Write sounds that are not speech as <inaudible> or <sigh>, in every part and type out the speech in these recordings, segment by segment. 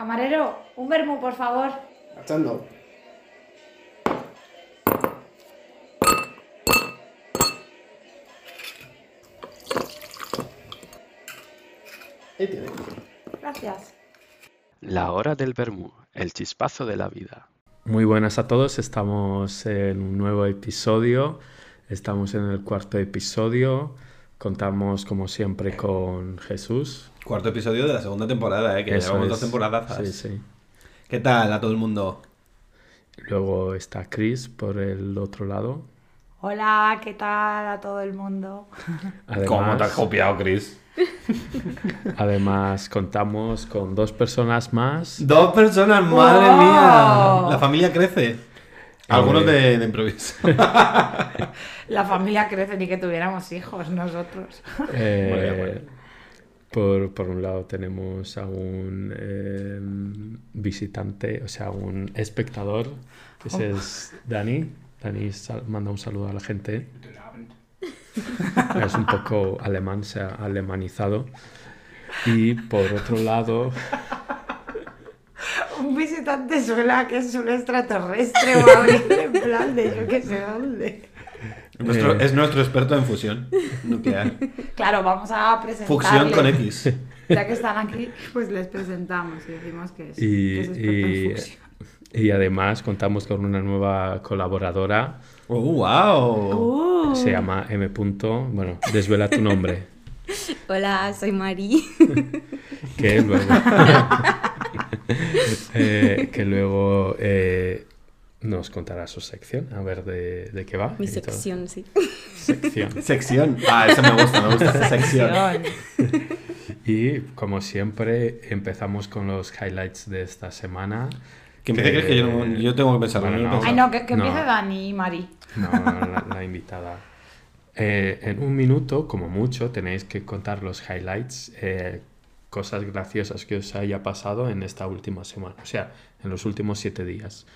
Camarero, un vermú, por favor. Echando. Ahí tiene. Gracias. La hora del vermú, el chispazo de la vida. Muy buenas a todos, estamos en un nuevo episodio, estamos en el cuarto episodio, contamos como siempre con Jesús. Cuarto episodio de la segunda temporada, ¿eh? que Eso llevamos es. dos temporadas. Sí, sí. ¿Qué tal a todo el mundo? Luego está Chris por el otro lado. Hola, ¿qué tal a todo el mundo? ¿Cómo te has copiado, Chris? <laughs> además contamos con dos personas más. Dos personas, madre ¡Wow! mía. La familia crece. Algunos Eh. de, de improviso. <laughs> La familia crece ni que tuviéramos hijos nosotros. Eh, Bueno, bueno. Por, por un lado tenemos a un eh, visitante, o sea, un espectador, que ese es Dani. Dani manda un saludo a la gente. Es un poco alemán, se ha alemanizado. Y por otro lado, Un visitante suena que es un extraterrestre o algo en plan de yo que sé dónde. Nuestro- Eh. Es nuestro experto en fusión nuclear. <laughs> Claro, vamos a presentarle. Fusión con X. <laughs> Ya que están aquí, pues les presentamos y decimos que es, y, que es experto en y- fusión. y además contamos con una nueva colaboradora, ¡Oh, wow! Uh, se llama M. Punto. Bueno, desvela tu nombre. <laughs> Hola, soy Mari. que luego, eh, que luego eh, nos contará su sección, a ver de, de qué va. Mi y todo. sección, sí. Sección. <laughs> Sección. Ah, eso me gusta, me gusta. Sección. Y como siempre, empezamos con los highlights de esta semana. Que empiece Chris, que yo, no- yo tengo que pensar. Bueno, no, no. Ay, no, que, que No. empiece Dani y Mari. No, la, la <laughs> invitada. Eh, en un minuto, como mucho, tenéis que contar los highlights, eh, cosas graciosas que os haya pasado en esta última semana, o sea, en los últimos siete días.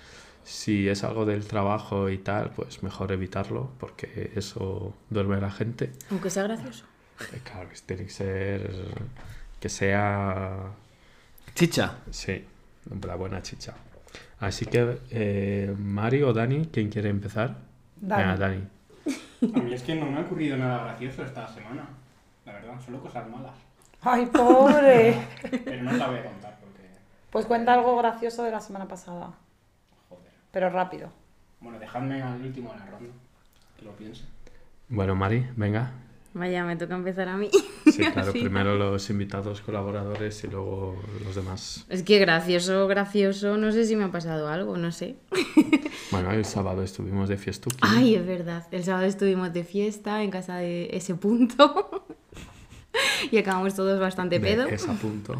Si es algo del trabajo y tal, pues mejor evitarlo, porque eso duerme a la gente. Aunque sea gracioso. Eh, Claro, que tiene que ser. que sea. Chicha. Sí, la buena chicha. Así que, eh, Mari o Dani, ¿quién quiere empezar? Dani. Venga, Dani. A mí es que no me ha ocurrido nada gracioso esta semana. La verdad, solo cosas malas. Ay, pobre. Pero no la voy a contar porque. Pues cuenta algo gracioso de la semana pasada. Pero rápido. Bueno, dejadme al último de la ronda. Que lo piense. Bueno, Mari, venga. Vaya, me toca empezar a mí. Sí, <laughs> claro, Sí. primero los invitados colaboradores y luego los demás. Es que gracioso, gracioso, no sé si me ha pasado algo, no sé. <laughs> Bueno, el sábado estuvimos de fiestuki. Ay, es verdad. El sábado estuvimos de fiesta en casa de ese punto. <laughs> y acabamos todos bastante de pedo. esa punto.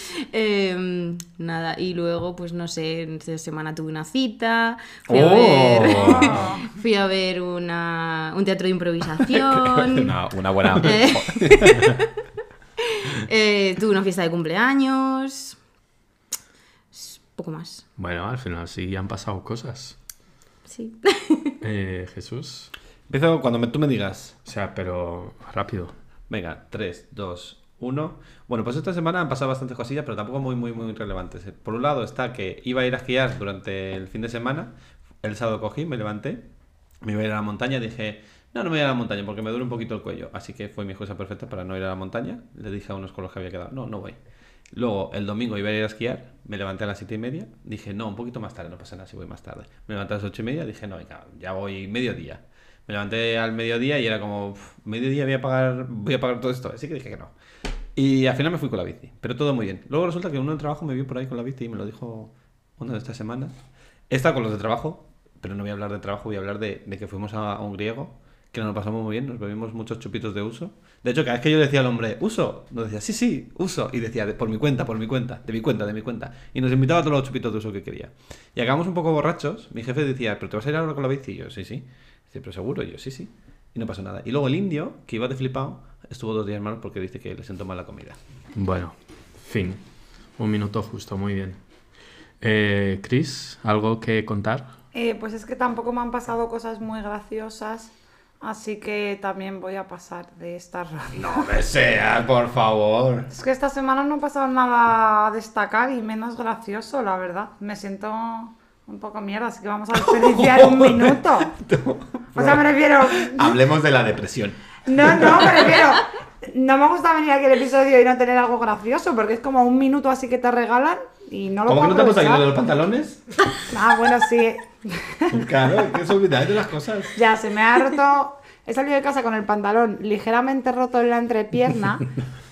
<laughs> Em, nada, y luego, pues no sé, esta semana tuve una cita, fui a ¡Oh! ver, <laughs> <laughs> fui a ver una, un teatro de improvisación, Una, una buena. Eh. eh, tuve una fiesta de cumpleaños, poco más, Bueno, al final sí han pasado cosas. sí. Eh, Jesús. Empiezo cuando me- tú me digas. O sea, pero rápido. Venga, 3, 2, 1. Bueno, pues esta semana han pasado bastantes cosillas, pero tampoco muy, muy, muy relevantes. Por un lado está que iba a ir a esquiar durante el fin de semana. El sábado cogí, me levanté, me iba a ir a la montaña. Dije, no, no me voy a la montaña porque me duele un poquito el cuello. Así que fue mi excusa perfecta para no ir a la montaña. Le dije a unos con los que había quedado, no, no voy. Luego, el domingo iba a ir a esquiar, me levanté a las siete y media, dije, no, un poquito más tarde, no pasa nada si voy más tarde. Me levanté a las ocho y media, dije, no, venga, ya voy mediodía. Me levanté al mediodía y era como, "Uf, mediodía voy a pagar, voy a pagar todo esto. Así que dije que no. Y al final me fui con la bici, pero todo muy bien. Luego resulta que uno del trabajo me vio por ahí con la bici y me lo dijo una de estas semanas. He estado con los de trabajo, pero no voy a hablar de trabajo, voy a hablar de, de que fuimos a, a un griego, que nos lo pasamos muy bien, nos bebimos muchos chupitos de uso. De hecho, cada vez que yo le decía al hombre, uso, nos decía, sí, sí, uso, y decía, "De- por mi cuenta, por mi cuenta, de mi cuenta, de mi cuenta. Y nos invitaba a todos los chupitos de uso que quería. Y acabamos un poco borrachos, mi jefe decía, pero te vas a ir ahora con la bici, y yo, sí, sí. Dice, pero seguro, y yo, sí, sí. Y no pasó nada. Y luego el indio, que iba de flipado, estuvo dos días malos porque dice que le sentó mal la comida. Bueno, fin. Un minuto justo, muy bien. Eh, Chris, ¿algo que contar? Eh, pues es que tampoco me han pasado cosas muy graciosas. Así que también voy a pasar de esta ronda. No me seas, por favor. Es que esta semana no ha pasado nada a destacar y menos gracioso, la verdad. Me siento un poco mierda, así que vamos a desperdiciar un <laughs> minuto. O sea, me refiero... Hablemos de la depresión. No, no, me refiero... No me gusta venir aquí al episodio y no tener algo gracioso, porque es como un minuto así que te regalan y no lo ¿Cómo que no te aquí lo de los pantalones? Ah, bueno, sí. Claro, es que se olvidáis de las cosas. Ya, se me ha roto. He salido de casa con el pantalón ligeramente roto en la entrepierna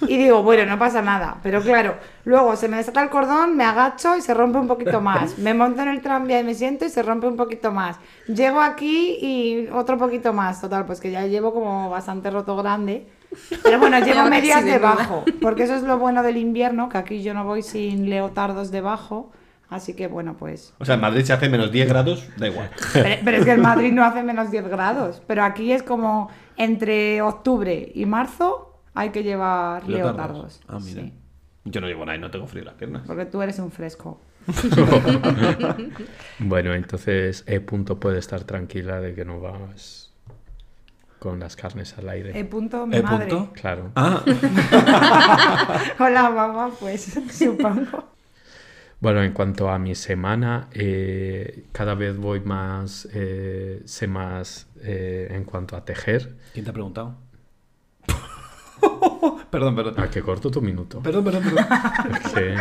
y digo, bueno, no pasa nada. Pero claro, luego se me desata el cordón, me agacho y se rompe un poquito más. Me monto en el tranvía y me siento y se rompe un poquito más. Llego aquí y otro poquito más. Total, pues que ya llevo como bastante roto grande. Pero bueno, <laughs> llevo medias de debajo, porque eso es lo bueno del invierno, que aquí yo no voy sin leotardos debajo. Así que bueno, pues O sea, en Madrid se hace menos 10 grados, da igual. pero, pero es que en Madrid no hace menos 10 grados. Pero aquí es como entre octubre y marzo hay que llevar leotardos. Ah, mira. Sí, Yo no llevo nada y no tengo frío en las piernas. porque tú eres un fresco. <laughs> Bueno, entonces E. punto puede estar tranquila de que no vas con las carnes al aire. E punto mi ¿E madre. punto? Claro. Ah, <laughs> Hola mamá, pues <laughs> supongo. Bueno, en cuanto a mi semana, eh, cada vez voy más, eh, sé más eh, en cuanto a tejer. ¿quién te ha preguntado? <laughs> perdón, perdón. ¿A qué corto tu minuto? Perdón, perdón, perdón. <laughs> que,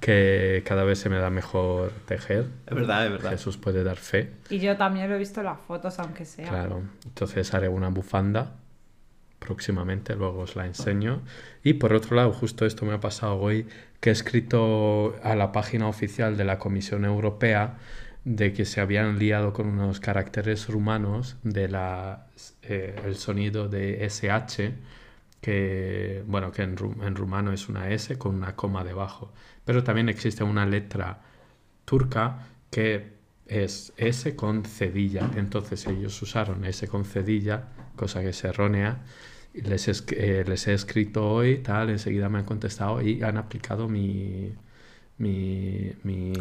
que cada vez se me da mejor tejer. Es verdad, es verdad. Jesús puede dar fe. Y yo también lo he visto en las fotos, aunque sea. Claro. Entonces haré una bufanda próximamente, luego os la enseño. Y por otro lado, justo esto me ha pasado hoy, que he escrito a la página oficial de la Comisión Europea de que se habían liado con unos caracteres rumanos de la eh, el sonido de SH que bueno que en, ru- en rumano es una S con una coma debajo pero también existe una letra turca que es S con cedilla. Entonces ellos usaron S con cedilla, cosa que es errónea. Y Les, eh, les he escrito hoy, tal, enseguida me han contestado y han aplicado mi, mi, mi,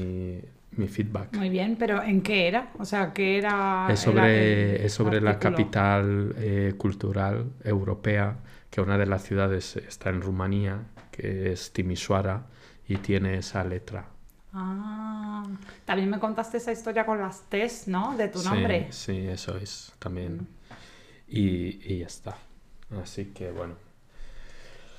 mi feedback. Muy bien, pero ¿en qué era? O sea, ¿qué era? Es sobre, es sobre la capital eh, cultural europea, que una de las ciudades está en Rumanía, que es Timisoara, y tiene esa letra. Ah, también me contaste esa historia con las T's, ¿no? De tu Sí, nombre. Sí, eso es también. Y, y ya está. Así que bueno.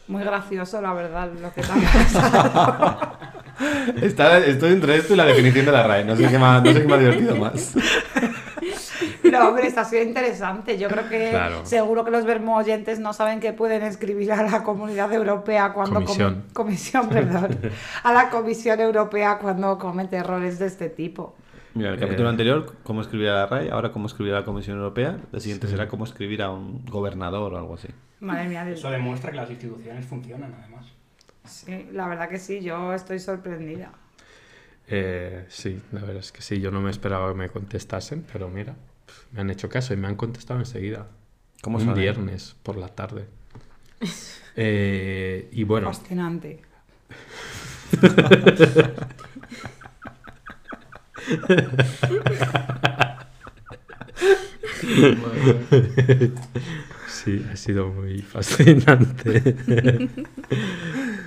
Muy gracioso, la verdad, lo que te ha. <laughs> Está, estoy entre esto y la definición de la RAE. No sé qué me ha, no sé qué me ha divertido más. No, hombre, está sido interesante. Yo creo que Claro. seguro que los vermo oyentes no saben que pueden escribir a la Comunidad Europea cuando Comisión. comisión, perdón, a la Comisión Europea cuando comete errores de este tipo. Mira, el Eh. capítulo anterior, cómo escribir a la RAE, ahora cómo escribir a la Comisión Europea. El siguiente será cómo escribir a un gobernador o algo así. Madre mía, de- Eso demuestra que las instituciones funcionan, además. sí, la verdad que sí, yo estoy sorprendida. Eh, sí, la verdad es que sí. Yo no me esperaba que me contestasen, pero mira, me han hecho caso y me han contestado enseguida. ¿Cómo Un viernes por la tarde. Eh, y bueno, Fascinante. <laughs> sí, ha sido muy fascinante. <laughs>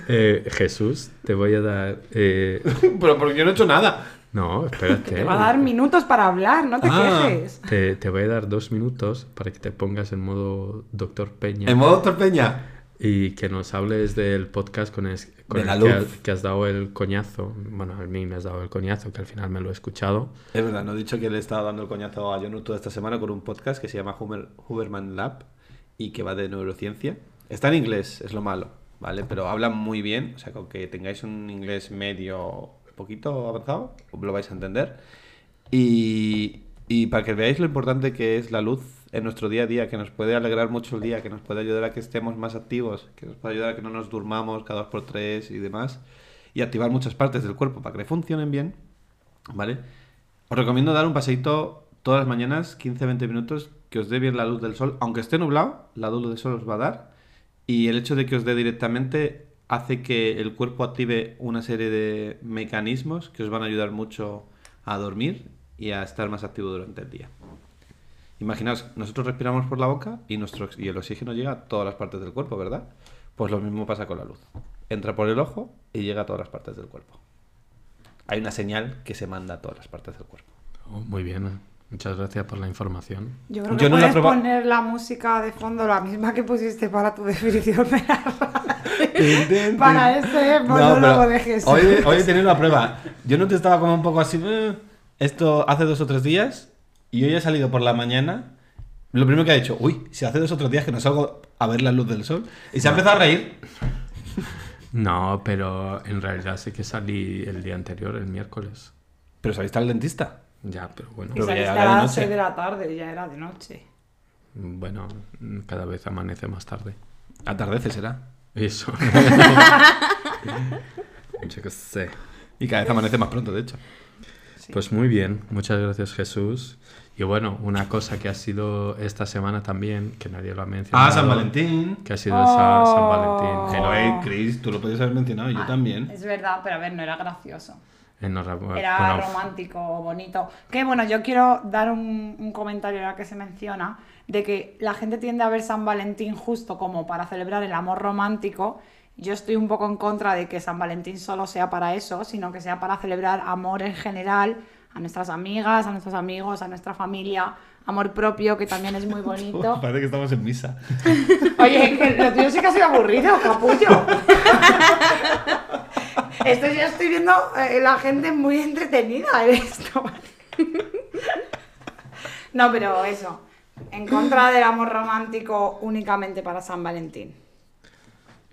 Eh, Jesús, te voy a dar... eh, Pero porque yo no he hecho nada. No, espérate. Te va a dar minutos para hablar, no te Ah. quejes. Te, te voy a dar dos minutos para que te pongas en modo Doctor Peña En modo torpeña. Y que nos hables del podcast con, es- con el que, has- que has dado el coñazo. Bueno, a mí me has dado el coñazo, que al final me lo he escuchado. Es verdad, no he dicho que le he estado dando el coñazo a Jonu toda esta semana con un podcast que se llama Huber- Huberman Lab y que va de neurociencia. Está en inglés, es lo malo, ¿vale? Pero habla muy bien, o sea, con que tengáis un inglés medio, poquito avanzado, lo vais a entender. Y, y para que veáis lo importante que es la luz en nuestro día a día, que nos puede alegrar mucho el día, que nos puede ayudar a que estemos más activos, que nos puede ayudar a que no nos durmamos cada dos por tres y demás, y activar muchas partes del cuerpo para que funcionen bien, ¿vale? Os recomiendo dar un paseíto todas las mañanas, 15-20 minutos, que os dé bien la luz del sol. Aunque esté nublado, la luz del sol os va a dar. Y el hecho de que os dé directamente hace que el cuerpo active una serie de mecanismos que os van a ayudar mucho a dormir y a estar más activo durante el día. Imaginaos, nosotros respiramos por la boca y, nuestro, y el oxígeno llega a todas las partes del cuerpo, ¿verdad? Pues lo mismo pasa con la luz. Entra por el ojo y llega a todas las partes del cuerpo. Hay una señal que se manda a todas las partes del cuerpo. Oh, muy bien. Muchas gracias por la información. Yo creo Yo que no puedes probado. poner la música de fondo, la misma que pusiste para tu <laughs> definición de la radio. Para este monólogo de Jesús. Hoy, hoy he tenido la prueba. Yo no te estaba como un poco así. "Eh", Esto hace dos o tres días y hoy he salido por la mañana. Lo primero que ha dicho, uy, si hace dos o tres días que no salgo a ver la luz del sol. Y se ha empezado a reír. <laughs> No, pero en realidad sí que salí el día anterior, el miércoles. Pero saliste al dentista. Ya, pero bueno. Y Pero saliste a era de las noche. 6 de la tarde, ya era de noche. Bueno, cada vez amanece más tarde. Atardece será. Eso. <laughs> Yo qué sé. Y cada vez amanece más pronto, de hecho. Pues muy bien, muchas gracias Jesús. Y bueno, una cosa que ha sido esta semana también, que nadie lo ha mencionado. Ah, San Valentín. Que ha sido Sa- San Oh. Valentín. Pero, eh, Chris, tú lo podías haber mencionado, yo también. Es verdad, pero a ver, no era gracioso. Enhorabuena. Era Bueno, romántico, bonito. Que bueno, yo quiero dar un, un comentario ahora que se menciona de que la gente tiende a ver San Valentín justo como para celebrar el amor romántico. Yo estoy un poco en contra de que San Valentín solo sea para eso, sino que sea para celebrar amor en general a nuestras amigas, a nuestros amigos, a nuestra familia, amor propio, que también es muy <laughs> bonito. Parece que estamos en misa. <laughs> Oye, que lo tuyo sí que ha sido aburrido, capullo. <laughs> Esto ya estoy viendo eh, la gente muy entretenida en esto. No, pero eso. En contra del amor romántico únicamente para San Valentín.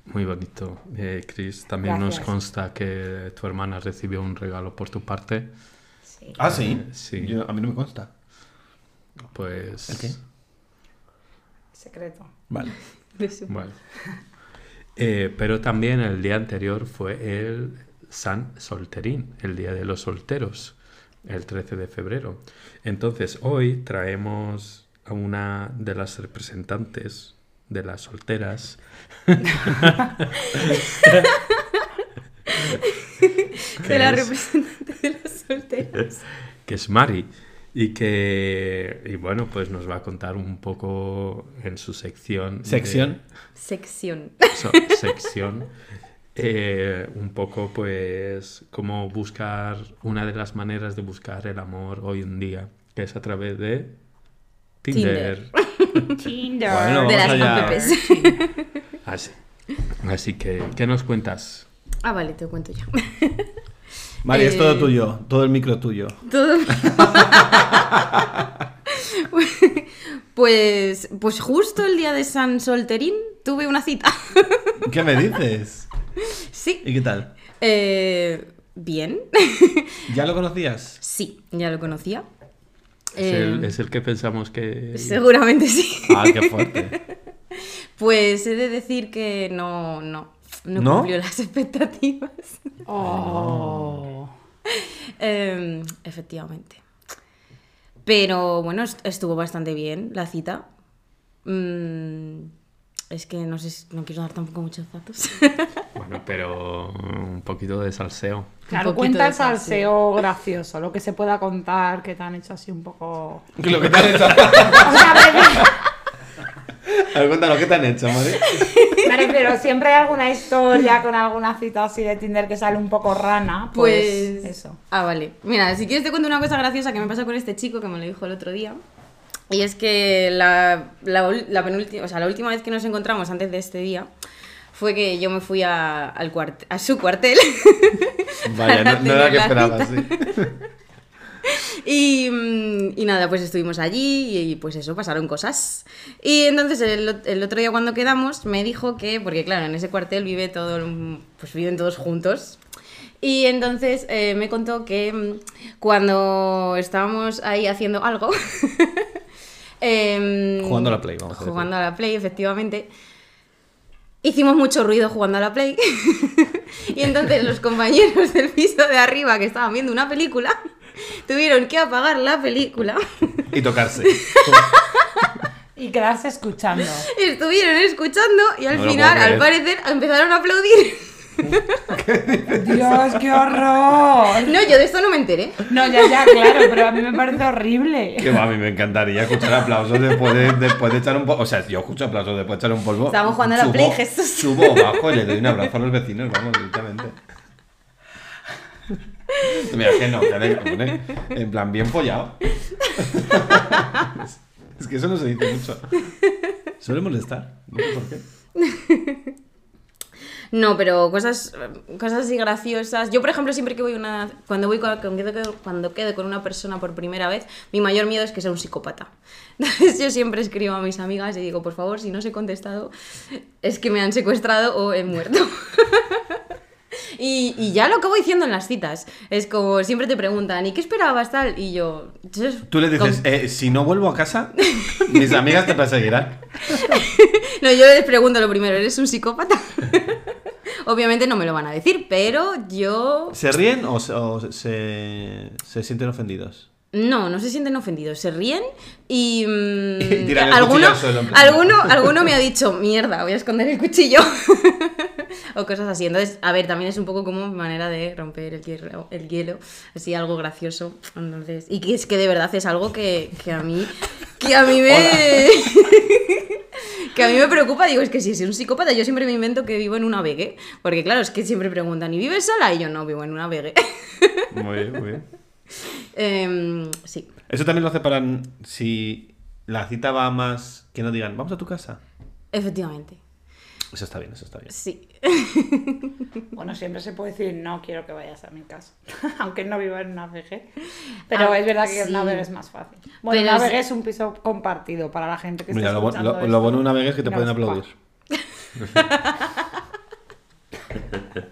Muy bonito. Eh, Chris, también nos consta que tu hermana recibió un regalo por tu parte. Sí. Ah, sí. Sí. Yo- a mí no me consta. Pues... ¿El qué? Secreto. Vale. <laughs> Bueno. Eh, pero también el día anterior fue el San Solterín, el Día de los Solteros, el 13 de febrero. Entonces hoy traemos a una de las representantes de las solteras. <laughs> <laughs> De la es- representante de los solteros. <laughs> que es Mari y que y bueno pues nos va a contar un poco en su sección de- Sección. Sección. so- <laughs> sección eh, un poco pues cómo buscar una de las maneras de buscar el amor hoy en día que es a través de Tinder, Tinder. <laughs> Bueno, de las allá. apps. así así que qué nos cuentas Ah, vale, te lo cuento ya. <laughs> Mari, es Eh, todo tuyo. Todo el micro tuyo. Todo. <laughs> pues, pues justo el día de San Solterín tuve una cita. <laughs> ¿Qué me dices? sí. ¿Y qué tal? Eh, bien. ¿Ya lo conocías? sí, ya lo conocía. es, el, Eh, es el que pensamos que Seguramente sí. Ah, qué fuerte. Pues he de decir que no, no, no, ¿No? cumplió las <laughs> expectativas. Oh. Em, efectivamente. Pero bueno, est- estuvo bastante bien la cita. Mm, es que no sé, si- no quiero dar tampoco muchos datos. <laughs> bueno pero un poquito de salseo Claro, cuenta el salseo gracioso, lo que se pueda contar, que te han hecho así un poco... ¿Qué lo que te han hecho? <laughs> A ver, cuéntanos, ¿qué te han hecho, Mari? Me refiero, siempre hay alguna historia con alguna cita así de Tinder que sale un poco rana. Pues, Pues eso. Ah, vale. Mira, si quieres te cuento una cosa graciosa que me pasó con este chico que me lo dijo el otro día. Y es que la, la, la penúltima, o sea, la última vez que nos encontramos antes de este día fue que yo me fui a, al cuart- a su cuartel. Vaya, no, no era <laughs> que esperaba, sí. <laughs> Y, mm, y nada, pues estuvimos allí y pues eso, pasaron cosas. Y entonces el, ot- el otro día cuando quedamos me dijo que, porque claro, en ese cuartel vive todo, pues viven todos juntos. Y entonces eh, me contó que mm, cuando estábamos ahí haciendo algo... <laughs> em, Jugando a la Play, vamos a decir. Jugando a la Play, efectivamente. Hicimos mucho ruido jugando a la Play. <laughs> y entonces los compañeros del piso de arriba que estaban viendo una película <laughs> tuvieron que apagar la película. Y tocarse. Y quedarse escuchando. Estuvieron escuchando y al No lo final, puedo al creer. parecer, empezaron a aplaudir. <laughs> Dios, qué horror. No, yo de esto no me enteré. No, ya, ya, claro, pero a mí me parece horrible. Que va, a mí me encantaría escuchar aplausos después de, después de echar un polvo. O sea, yo escucho aplausos después de echar un polvo. Estábamos jugando a la subo- Play, Jesús. Subo abajo y le doy un abrazo a los vecinos, vamos, directamente. <laughs> Mira, que no, que hombre, en plan, bien follado. <laughs> Es que eso no se dice mucho. Suele molestar, no sé por qué. <laughs> No, pero cosas, cosas así graciosas. Yo, por ejemplo, siempre que voy una. Cuando voy con, cuando quedo, cuando quedo con una persona por primera vez, mi mayor miedo es que sea un psicópata. Entonces yo siempre escribo a mis amigas y digo, por favor, si no os he contestado, es que me han secuestrado o he muerto. <laughs> Y, y ya lo acabo diciendo en las citas. Es como siempre te preguntan, ¿y qué esperabas tal? Y yo. Tú le dices, con- eh, si no vuelvo a casa, <laughs> mis amigas te perseguirán. <laughs> No, yo les pregunto lo primero, ¿eres un psicópata? Obviamente no me lo van a decir, pero yo. ¿Se ríen o, se, o se- se sienten ofendidos? No, no se sienten ofendidos, se ríen y. <laughs> mm, el alguno, alguno, alguno me ha dicho, mierda, voy a esconder el cuchillo. <laughs> o cosas así. Entonces, a ver, también es un poco como manera de romper el hielo, el hielo así algo gracioso. Entonces, y que es que de verdad es algo que, que a mí. Que a mí me. <laughs> que a mí me preocupa, digo, es que si es un psicópata, yo siempre me invento que vivo en una vegue. Porque claro, es que siempre preguntan, ¿y vives sola? Y yo no, vivo en una vegue. Muy bien, muy bien. Em, sí. Eso también lo hace para si la cita va más que no digan, vamos a tu casa. Efectivamente. Eso está bien, eso está bien. Sí. <laughs> Bueno, siempre se puede decir, no quiero que vayas a mi casa. <laughs> Aunque no viva en una VG. Pero Ah, es verdad que sí. una VG es más fácil. Bueno, Pero una es- VG es un piso compartido para la gente que Mira, está lo, escuchando lo- esto. lo bueno de una vez es que te No pueden aplaudir. <laughs>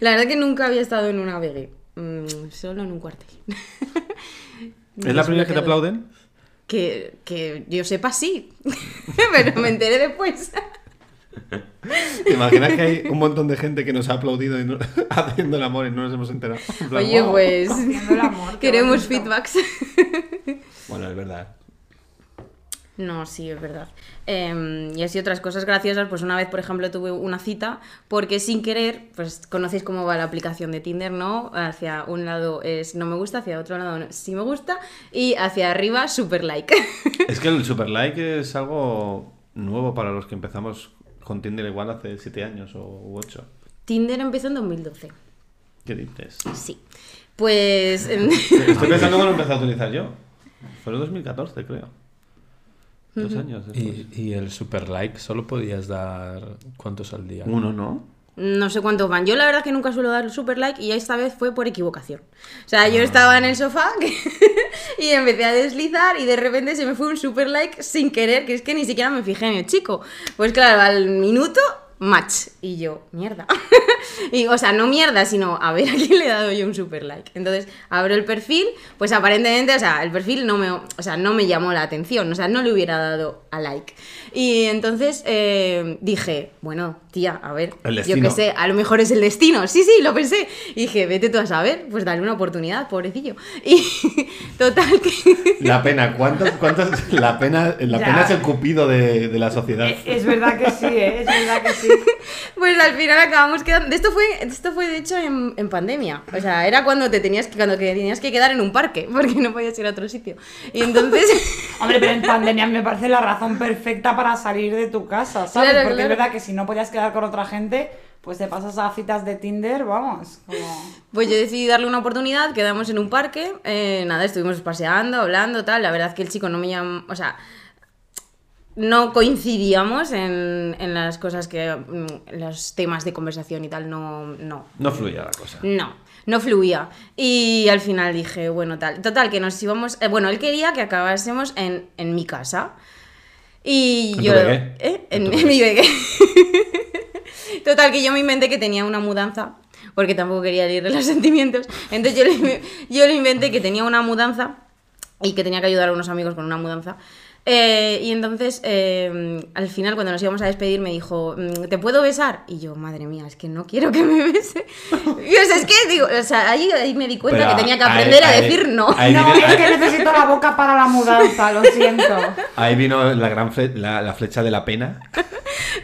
La verdad que nunca había estado en una VG. Mm, solo en un cuartel. <laughs> ¿Es la primera vez que te aplauden? Que, que yo sepa, sí. <laughs> Pero me enteré después. ¿Te imaginas que hay un montón de gente que nos ha aplaudido y no- <laughs> haciendo el amor y no nos hemos enterado? Oye, "Wow". pues. Haciendo el amor, Queremos bonito. feedbacks. Bueno, es verdad. No, sí, es verdad. Eh, y así otras cosas graciosas, pues una vez, por ejemplo, tuve una cita porque sin querer, pues conocéis cómo va la aplicación de Tinder, ¿no? Hacia un lado es no me gusta, hacia otro lado no, sí me gusta y hacia arriba super like. <laughs> Es que el super like es algo nuevo para los que empezamos con Tinder igual hace 7 años o 8. Tinder empezó en 2012. ¿Qué dices? Sí. Pues... em, Estoy <laughs> pensando cuando empecé a utilizar yo. Fue en 2014, creo. Dos años después. Y, y el super like solo podías dar cuántos al día. Uno, ¿no? No sé cuántos van. Yo la verdad que nunca suelo dar super like y esta vez fue por equivocación. O sea, yo estaba en el sofá <laughs> y empecé a deslizar y de repente se me fue un super like sin querer, que es que ni siquiera me fijé en el chico. Pues claro, al minuto, match. Y yo, mierda. <laughs> y, o sea, no mierda, sino a ver <laughs> a quién le he dado yo un super like. Entonces, abro el perfil, pues aparentemente, o sea, el perfil no me, o sea, no me llamó la atención, o sea, no le hubiera dado a like. Y entonces eh, dije, bueno, tía, a ver, El yo qué sé, a lo mejor es el destino. Sí, sí, lo pensé. Y dije, vete tú a saber, pues dale una oportunidad, pobrecillo. <laughs> Y total que... <laughs> La pena, ¿cuántos, cuántos, la pena, la Ya. pena es el cupido de, de la sociedad. Eh, Es verdad que sí, ¿eh? es verdad que sí. <laughs> Pues al final acabamos quedando. Esto fue, esto fue de hecho en, en pandemia. O sea, era cuando te tenías que, cuando que tenías que quedar en un parque, porque no podías ir a otro sitio. Y entonces. Hombre, pero en pandemia me parece la razón perfecta para salir de tu casa, ¿sabes? Claro, Porque claro. es verdad que si no podías quedar con otra gente, pues te pasas a citas de Tinder, vamos. Como... Pues yo decidí darle una oportunidad, quedamos en un parque, eh, nada, estuvimos paseando, hablando, tal. La verdad es que el chico no me llama. O sea. No coincidíamos en, en las cosas que. mm, en los temas de conversación y tal, no. no. No fluía la cosa. No, no fluía. Y al final dije, bueno, tal. Total, que nos íbamos. eh, bueno, él quería que acabásemos en, en mi casa. Y ¿En yo. tu? ¿Eh? ¿En En, tu en mi vegué. <laughs> Total, que yo me inventé que tenía una mudanza. Porque tampoco quería herirle los <laughs> sentimientos. Entonces yo le, yo le inventé que tenía una mudanza. Y que tenía que ayudar a unos amigos con una mudanza. Eh, y entonces, eh, al final, cuando nos íbamos a despedir, me dijo, mm, ¿te puedo besar? Y yo, madre mía, es que no quiero que me bese. <laughs> Y o sea, es que, digo, o sea, ahí, ahí me di cuenta Pero que tenía que ahí- aprender a ahí- decir no. ahí no, es que necesito la boca para la mudanza, lo siento. <laughs> Ahí vino la gran fle- la, la flecha de la pena. <laughs>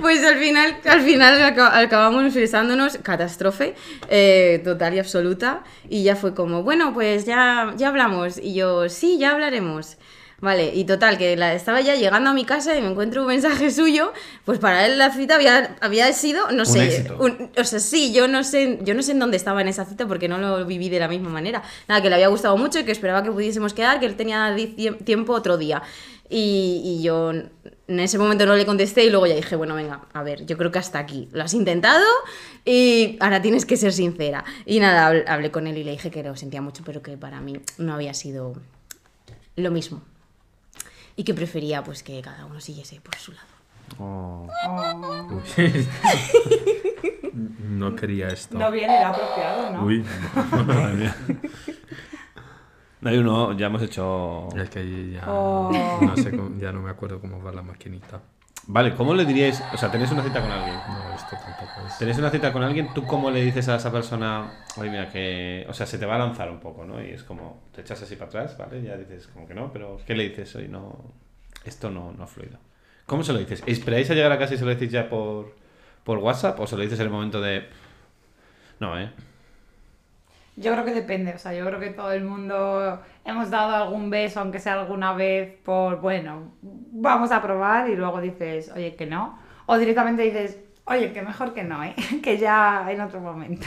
Pues al final, al final aca- acabamos besándonos, catástrofe, eh, total y absoluta. Y ya fue como, bueno, pues ya, ya hablamos. Y yo, sí, ya hablaremos. Vale, y total, que la, estaba ya llegando a mi casa y me encuentro un mensaje <laughs> suyo, pues para él la cita había, había sido, no sé, un- o sea, sí, yo no sé, yo no sé en dónde estaba en esa cita porque no lo viví de la misma manera. Nada, que le había gustado mucho y que esperaba que pudiésemos quedar, que él tenía tiempo otro día. Y, y yo en ese momento no le contesté y luego ya dije, bueno, venga, a ver, yo creo que hasta aquí. Lo has intentado y ahora tienes que ser sincera. Y nada, habl- hablé con él y le dije que lo sentía mucho, pero que para mí no había sido lo mismo. Y que prefería pues que cada uno siguiese por su lado. Oh. Oh, <laughs> no quería esto. no viene el apropiado, ¿no? Uy, Madre mía. Hay uno, ya hemos hecho. es que ya, Oh. no sé cómo- ya no me acuerdo cómo va la maquinita. Vale, ¿cómo le diríais? O sea, tenéis una cita con alguien. No, esto tampoco es. Tenéis una cita con alguien, ¿tú cómo le dices a esa persona, oye, mira, que. O sea, se te va a lanzar un poco, ¿no? Y es como, te echas así para atrás, ¿vale? Ya dices, como que no, pero ¿qué le dices? Oye, no. Esto no, no ha fluido. ¿Cómo se lo dices? ¿Esperáis a llegar a casa y se lo decís ya por, por WhatsApp o se lo dices en el momento de. No, ¿eh? Yo creo que depende, o sea, yo creo que todo el mundo hemos dado algún beso, aunque sea alguna vez, por, bueno, vamos a probar y luego dices, oye, que no. O directamente dices, oye, que mejor que no, ¿eh? <laughs> que ya en otro momento.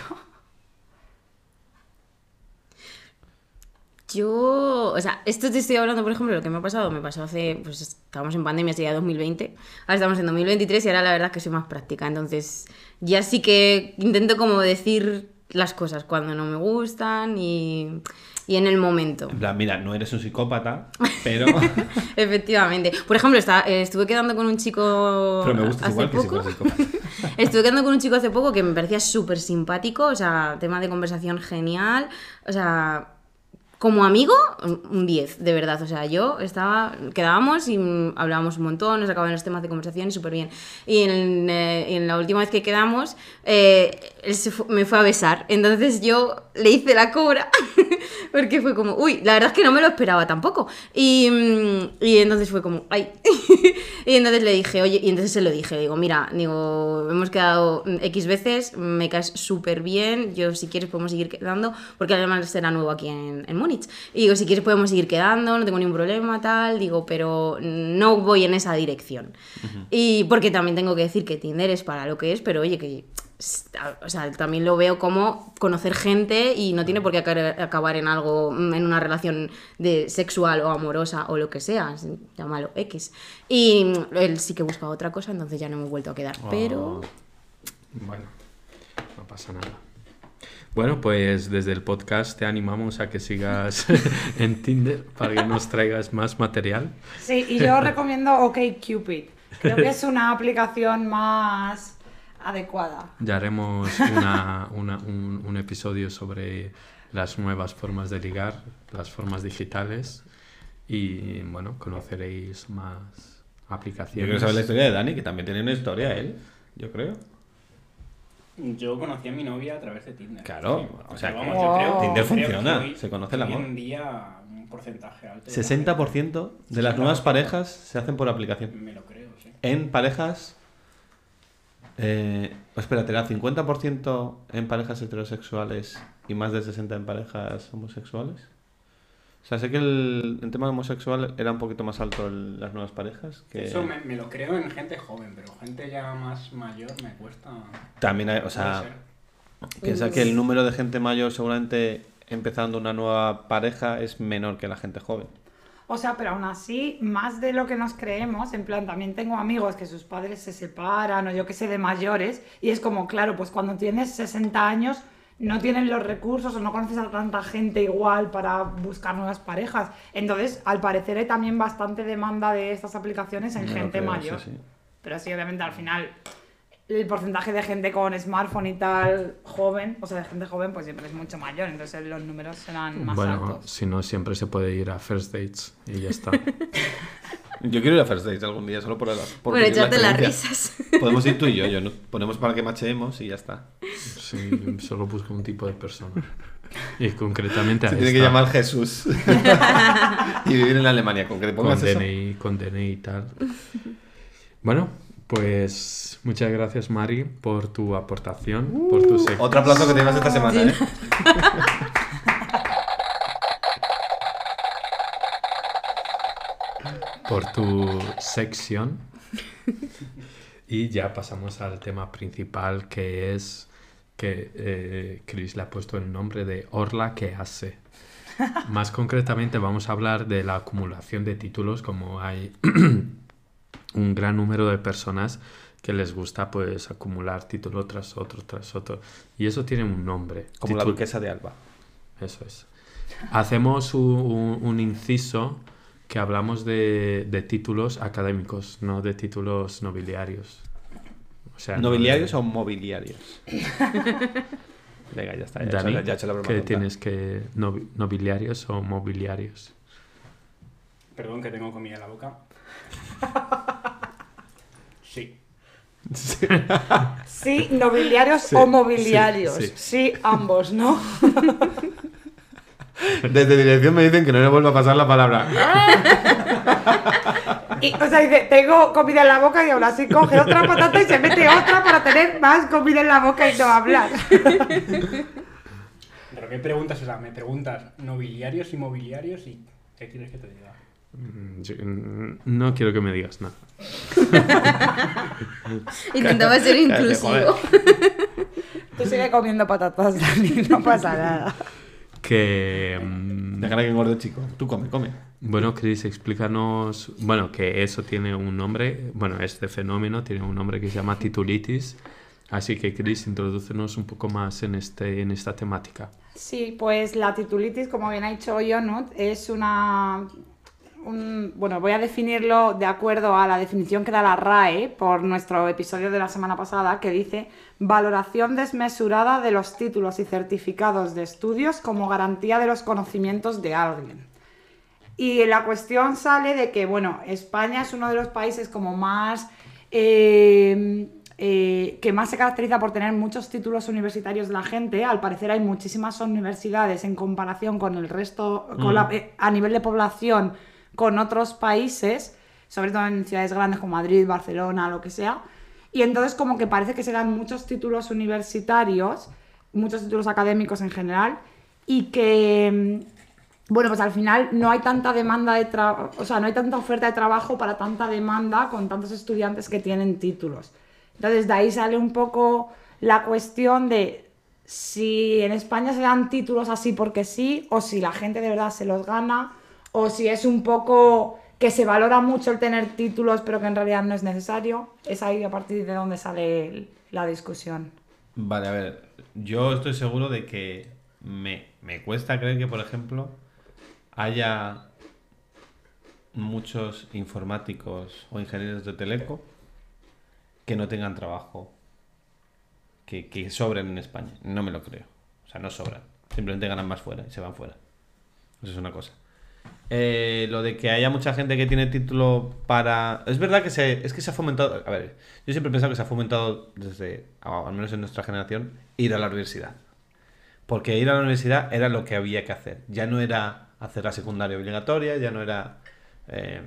Yo, o sea, esto te estoy hablando, por ejemplo, lo que me ha pasado, me pasó hace, pues estábamos en pandemia, sería 2020, ahora estamos en 2023 y ahora la verdad es que soy más práctica, entonces ya sí que intento como decir las cosas cuando no me gustan y, y en el momento. En plan, mira, no eres un psicópata, <laughs> pero. Efectivamente. Por ejemplo, está- eh, estuve quedando con un chico pero me gustas hace igual que poco. psicópata. <laughs> Estuve quedando con un chico hace poco que me parecía súper simpático, o sea, tema de conversación genial, o sea, como amigo, un- un 10, de verdad, o sea, yo estaba, quedábamos y mm, hablábamos un montón, nos acababan los temas de conversación y súper bien. Y en, eh, la última vez que quedamos, eh, él se me fue a besar, entonces yo le hice la cobra, <laughs> porque fue como, uy, la verdad es que no me lo esperaba tampoco. Y, mm, y entonces fue como, ay. <laughs> y entonces le dije, oye, y entonces se lo dije, digo, mira, digo, hemos quedado X veces, me caes súper bien, yo si quieres podemos seguir quedando, porque además será nuevo aquí en, en Múnich. Y digo, si quieres podemos seguir quedando, no tengo ningún problema, tal, digo, pero no voy en esa dirección. Y porque también tengo que decir que Tinder es para lo que es, pero oye, que o sea, también lo veo como conocer gente y no tiene por qué aca- acabar en algo, mm, en una relación de sexual o amorosa o lo que sea, llámalo X. Y mm, él sí que busca otra cosa, entonces ya no hemos vuelto a quedar. Pero Bueno, no pasa nada. Bueno, pues desde el podcast te animamos a que sigas <laughs> en Tinder para que nos traigas más material. Sí, y yo recomiendo OkCupid. Creo que es una aplicación más adecuada. Ya haremos una- una- un, un episodio sobre las nuevas formas de ligar, las formas digitales y bueno, conoceréis más Yo aplicaciones. quiero saber la historia de Dani, que también tiene una historia él, yo creo. Yo conocí a mi novia a través de Tinder. Claro, Sí. o sea, que yo creo- Tinder creo funciona, hoy- se conoce el hoy amor. en día un porcentaje alto. de la 60% de las nuevas parejas se hacen por aplicación. Me lo creo, sí. En parejas... Eh, espérate, era 50% en parejas heterosexuales y más de 60% en parejas homosexuales. O sea, sé que el, el tema homosexual era un poquito más alto en las nuevas parejas. Que Eso me, me lo creo en gente joven, pero gente ya más mayor me cuesta. También hay, o sea, piensa que el número de gente mayor seguramente empezando una nueva pareja es menor que la gente joven. O sea, pero aún así, más de lo que nos creemos, en plan, también tengo amigos que sus padres se separan o yo que sé, de mayores, y es como, claro, pues cuando tienes 60 años no tienen los recursos o no conoces a tanta gente igual para buscar nuevas parejas. Entonces, al parecer hay también bastante demanda de estas aplicaciones en gente creo, mayor. sí, sí. Pero sí, obviamente, al final, el porcentaje de gente con smartphone y tal joven, o sea, de gente joven, pues siempre es mucho mayor, entonces los números serán más Bueno, altos. si no, siempre se puede ir a First Dates y ya está. <laughs> Yo quiero ir a First Dates algún día, solo por, por por la echarte las risas. <laughs> Podemos ir tú y yo, yo ¿no? ponemos para que macheemos y ya está. Sí, solo busco un tipo de persona. Y concretamente a Se tiene que llamar Jesús. <laughs> y vivir en Alemania, con que te con pongas eso. DNI, con DNI y tal. Bueno, Pues muchas gracias, Mari, por tu aportación, por tu sec- Otro aplauso que te llevas esta semana, ¿eh? <laughs> por tu sección. Y ya pasamos al tema principal que es que eh, Chris le ha puesto el nombre de Orla que hace. Más concretamente vamos a hablar de la acumulación de títulos como hay <clears throat> un gran número de personas que les gusta pues acumular título tras otro tras otro y eso tiene un nombre Como la duquesa de Alba. eso es. Hacemos un, un- un inciso que hablamos de, de títulos académicos, no de títulos nobiliarios. O sea, no ¿Nobiliarios de- o mobiliarios? <laughs> Venga, ya está. Ya, he Dani, hecho- ya he hecho la broma que tonta. tienes que nobi- nobiliarios o mobiliarios. Perdón que tengo comida en la boca. <laughs> Sí. Sí, nobiliarios Sí, o mobiliarios. sí, Sí, sí. ambos, ¿no? <laughs> Desde dirección me dicen que no le vuelva a pasar la palabra. Y, o sea, dice, tengo comida en la boca y aún así coge otra patata y se mete otra para tener más comida en la boca y no hablar. ¿Pero qué preguntas? O sea, me preguntas nobiliarios y mobiliarios y ¿qué quieres que te diga? Mm, yo- mm, no quiero que me digas nada. <laughs> Intentaba ser inclusivo. Tú sigue comiendo patatas, <laughs> Dani, no pasa nada. Que... mm, Déjala que engorde, chico. Tú come, come. Bueno, Chris, explícanos, bueno, que eso tiene un nombre, bueno, este fenómeno tiene un nombre que se llama titulitis, así que Chris, introdúcenos un poco más en, este, en esta temática. Sí, pues la titulitis, como bien ha dicho Jonut, es una... un- bueno, voy a definirlo de acuerdo a la definición que da la RAE por nuestro episodio de la semana pasada, que dice valoración desmesurada de los títulos y certificados de estudios como garantía de los conocimientos de alguien. Y la cuestión sale de que, bueno, España es uno de los países como más... eh, eh, que más se caracteriza por tener muchos títulos universitarios de la gente. Al parecer hay muchísimas universidades en comparación con el resto, con la- eh, a nivel de población, con otros países, sobre todo en ciudades grandes como Madrid, Barcelona, lo que sea. Y entonces como que parece que se dan muchos títulos universitarios, muchos títulos académicos en general, y que, mm, bueno, pues al final no hay tanta demanda de trabajo, o sea, no hay tanta oferta de trabajo para tanta demanda con tantos estudiantes que tienen títulos. Entonces, de ahí sale un poco la cuestión de si en España se dan títulos así porque sí, o si la gente de verdad se los gana, o si es un poco que se valora mucho el tener títulos, pero que en realidad no es necesario. Es ahí a partir de donde sale el- la discusión. Vale, a ver. Yo estoy seguro de que me, me cuesta creer que, por ejemplo, haya muchos informáticos o ingenieros de teleco que no tengan trabajo, que, que sobren en España. No me lo creo. O sea, no sobran. Simplemente ganan más fuera y se van fuera. Eso es una cosa. Eh, lo de que haya mucha gente que tiene título para... Es verdad que se, es que se ha fomentado... A ver, yo siempre he pensado que se ha fomentado desde, al menos en nuestra generación, ir a la universidad. Porque ir a la universidad era lo que había que hacer. Ya no era hacer la secundaria obligatoria, ya no era eh,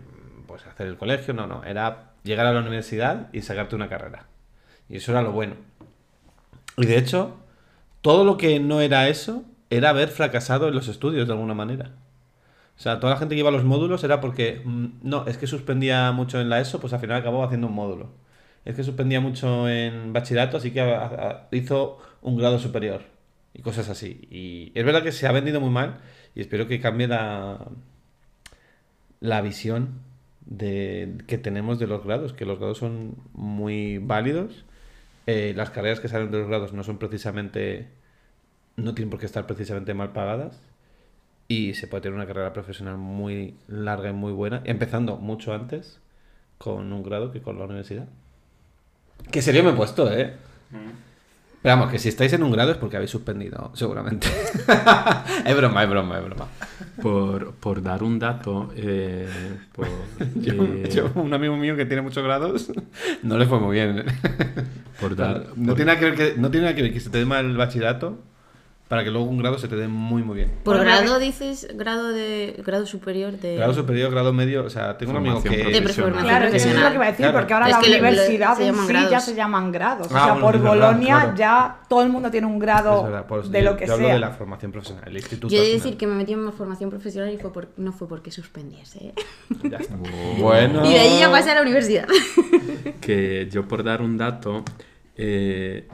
pues hacer el colegio, no, no. Era llegar a la universidad y sacarte una carrera. Y eso era lo bueno. Y de hecho, todo lo que no era eso era haber fracasado en los estudios de alguna manera. O sea, toda la gente que iba a los módulos era porque, mm, no, es que suspendía mucho en la ESO, pues al final acabó haciendo un módulo. Es que suspendía mucho en bachillerato, así que a- a- hizo un grado superior. Y cosas así. Y es verdad que se ha vendido muy mal y espero que cambie la, la visión de, que tenemos de los grados, que los grados son muy válidos. Eh, las carreras que salen de los grados no son precisamente, no tienen por qué estar precisamente mal pagadas y se puede tener una carrera profesional muy larga y muy buena, empezando mucho antes con un grado que con la universidad. Que serio me he puesto, ¿eh? Pero vamos, que si estáis en un grado es porque habéis suspendido, seguramente. <laughs> es broma, es broma, es broma. Por, por dar un dato, eh, por, <laughs> Yo, eh, yo, un amigo mío que tiene muchos grados, <laughs> no le fue muy bien. por dar, no, por- tiene que ver que, no tiene nada que ver que se te dé mal el bachillerato para que luego un grado se te dé muy, muy bien. Por grado dices, grado de grado superior de... Grado superior, grado medio, o sea, tengo un amigo que... De Claro, eso es lo que iba a decir, Claro. porque ahora Es la universidad se en llaman sí ya grados. se llaman grados. o Ah, sea, bueno, por Bolonia claro. ya todo el mundo tiene un grado verdad, pues, de lo que yo hablo sea. de la formación profesional, el instituto. Yo he de decir que me metí en formación profesional y fue por- no fue porque suspendiese. ¿eh? Ya está. <laughs> Bueno. Y de ahí ya pasé a la universidad. que yo por dar un dato, eh,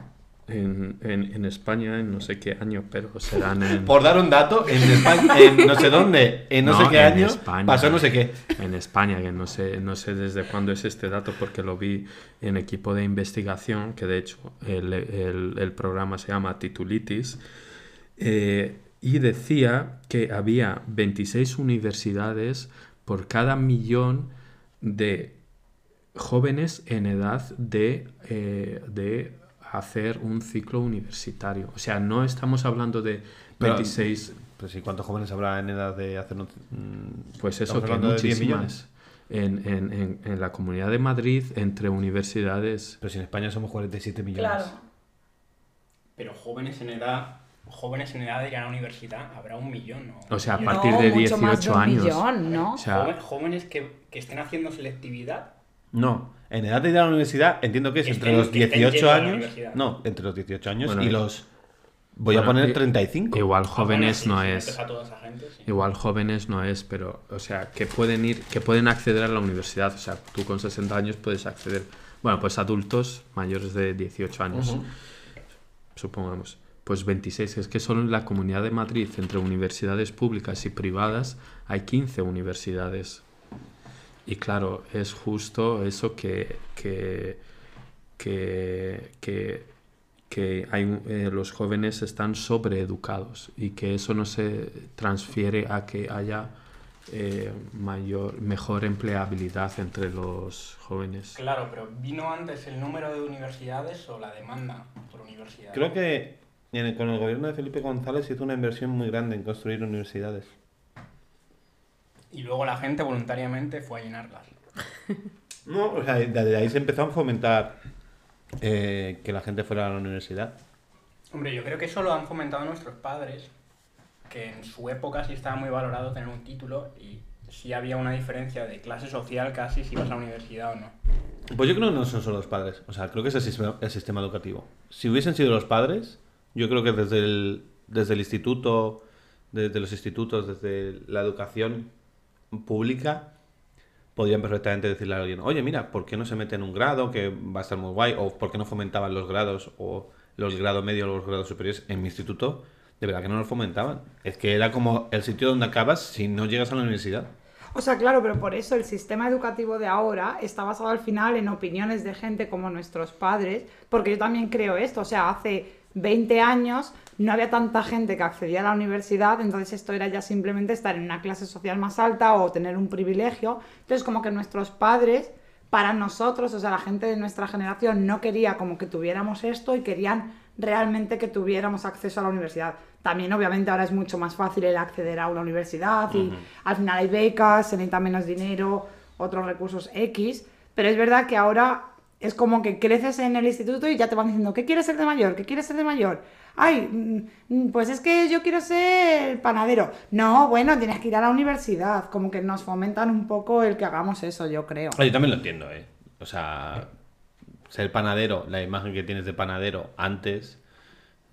en, en- en España, en no sé qué año, pero serán en... Por dar un dato, en España, en no sé dónde, en no, sé qué año, España. pasó no sé qué. En España, que no sé, no sé desde cuándo es este dato porque lo vi en equipo de investigación, que de hecho el, el- el programa se llama Titulitis, eh, y decía que había 26 universidades por cada millón de jóvenes en edad de, eh, de hacer un ciclo universitario. O sea, no estamos hablando de Pero- 26 Pues sí, ¿cuántos jóvenes habrá en edad de hacer un... mm, pues eso, que de 10 muchísimas. En, en- en- en la Comunidad de Madrid, entre universidades... Pero si en España somos 47 millones. Pero jóvenes en edad, jóvenes en edad de ir a la universidad, habrá un millón. ¿no? O sea, a partir no, de mucho más 18 un años. millón, ¿no? O sea, jóvenes que, que estén haciendo selectividad. No, en edad de ir a la universidad entiendo que es Que entre los que estén 18 yendo a la años. No, entre los 18 años Bueno, y los. Voy bueno, a poner i- 35. Igual jóvenes no es... Igual jóvenes no es, pero, o sea, que pueden ir, que pueden acceder a la universidad. O sea, tú con 60 años puedes acceder. Bueno, pues adultos mayores de 18 años, supongamos. Pues 26. Es que solo en la Comunidad de Madrid, entre universidades públicas y privadas, hay 15 universidades. Y claro, es justo eso que, que, que, que, que hay, eh, los jóvenes están sobreeducados y que eso no se transfiere a que haya eh, mayor, mejor empleabilidad entre los jóvenes. Claro, pero ¿vino antes el número de universidades o la demanda por universidades? Creo que en el- con el gobierno de Felipe González se hizo una inversión muy grande en construir universidades. Y luego la gente voluntariamente fue a llenarlas. <laughs> No, o sea, desde ahí se empezó a fomentar eh, que la gente fuera a la universidad. Hombre, yo creo que eso lo han fomentado nuestros padres, que en su época sí estaba muy valorado tener un título y sí había una diferencia de clase social casi si vas a la universidad o no. Pues yo creo que no son solo los padres. O sea, creo que es el sistema, el sistema educativo. Si hubiesen sido los padres, yo creo que desde el, desde el instituto, desde los institutos, desde la educación pública, podrían perfectamente decirle a alguien, oye, mira, ¿por qué no se mete en un grado que va a estar muy guay? O ¿por qué no fomentaban los grados o los grados medios o los grados superiores en mi instituto? De verdad que no los fomentaban. Es que era como el sitio donde acabas si no llegas a la universidad. O sea, claro, pero por eso el sistema educativo de ahora está basado al final en opiniones de gente como nuestros padres, porque yo también creo esto, o sea, hace 20 años no había tanta gente que accedía a la universidad, entonces esto era ya simplemente estar en una clase social más alta o tener un privilegio. Entonces, como que nuestros padres, para nosotros, o sea, la gente de nuestra generación no quería como que tuviéramos esto y querían realmente que tuviéramos acceso a la universidad. También, obviamente, ahora es mucho más fácil el acceder a una universidad y al final hay becas, se necesita menos dinero, otros recursos X, pero es verdad que ahora es como que creces en el instituto y ya te van diciendo, ¿qué quieres ser de mayor? ¿Qué quieres ser de mayor? Ay, mm, mm, pues es que yo quiero ser panadero. No, bueno, tienes que ir a la universidad. Como que nos fomentan un poco el que hagamos eso, yo creo. Ah, Yo también lo entiendo, ¿eh? O sea, ser panadero, la imagen que tienes de panadero antes,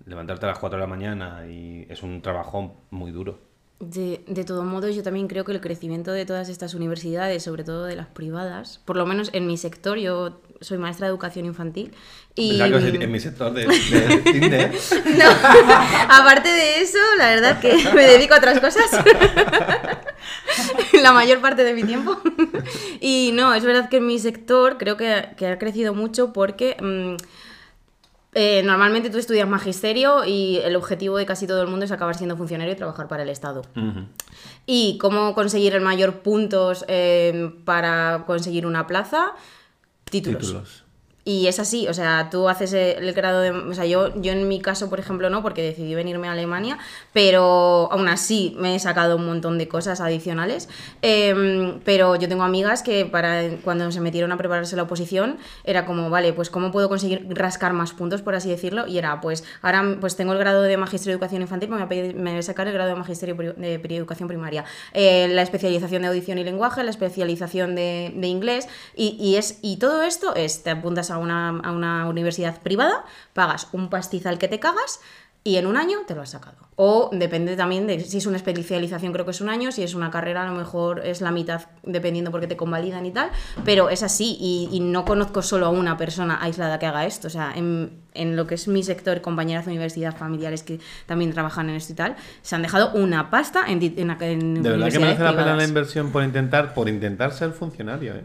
levantarte a las 4 de la mañana y es un trabajo muy duro. De, de todo modo, yo también creo que el crecimiento de todas estas universidades, sobre todo de las privadas, por lo menos en mi sector, yo soy maestra de educación infantil y... Que en mi sector de, de <laughs> Tinder. No, aparte de eso, la verdad que me dedico a otras cosas. <laughs> la mayor parte de mi tiempo. Y no, es verdad que en mi sector creo que, que ha crecido mucho porque mm, eh, normalmente tú estudias magisterio y el objetivo de casi todo el mundo es acabar siendo funcionario y trabajar para el Estado. ¿Y cómo conseguir el mayor puntos eh, para conseguir una plaza? Títulos. Títulos. Y es así, o sea, tú haces el grado de... O sea, yo, yo en mi caso, por ejemplo, no, porque decidí venirme a Alemania, pero aún así me he sacado un montón de cosas adicionales. Em, pero yo tengo amigas que para cuando se metieron a prepararse la oposición, era como, vale, pues ¿cómo puedo conseguir rascar más puntos, por así decirlo? Y era, pues ahora pues tengo el grado de Magisterio de Educación Infantil, me voy a, me voy a sacar el grado de Magisterio de Educación Primaria. Eh, la especialización de audición y lenguaje, la especialización de, de inglés, y, y es, y todo esto es, te apuntas a una, a una universidad privada, pagas un pastizal que te cagas, y en un año te lo has sacado. O depende también de si es una especialización, creo que es un año, si es una carrera, a lo mejor es la mitad, dependiendo porque te convalidan y tal. Pero es así, y, y no conozco solo a una persona aislada que haga esto. O sea, en, en lo que es mi sector, compañeras de universidad, familiares que también trabajan en esto y tal, se han dejado una pasta en, en, en De verdad que merece la pena la inversión por intentar, por intentar ser funcionario, ¿eh?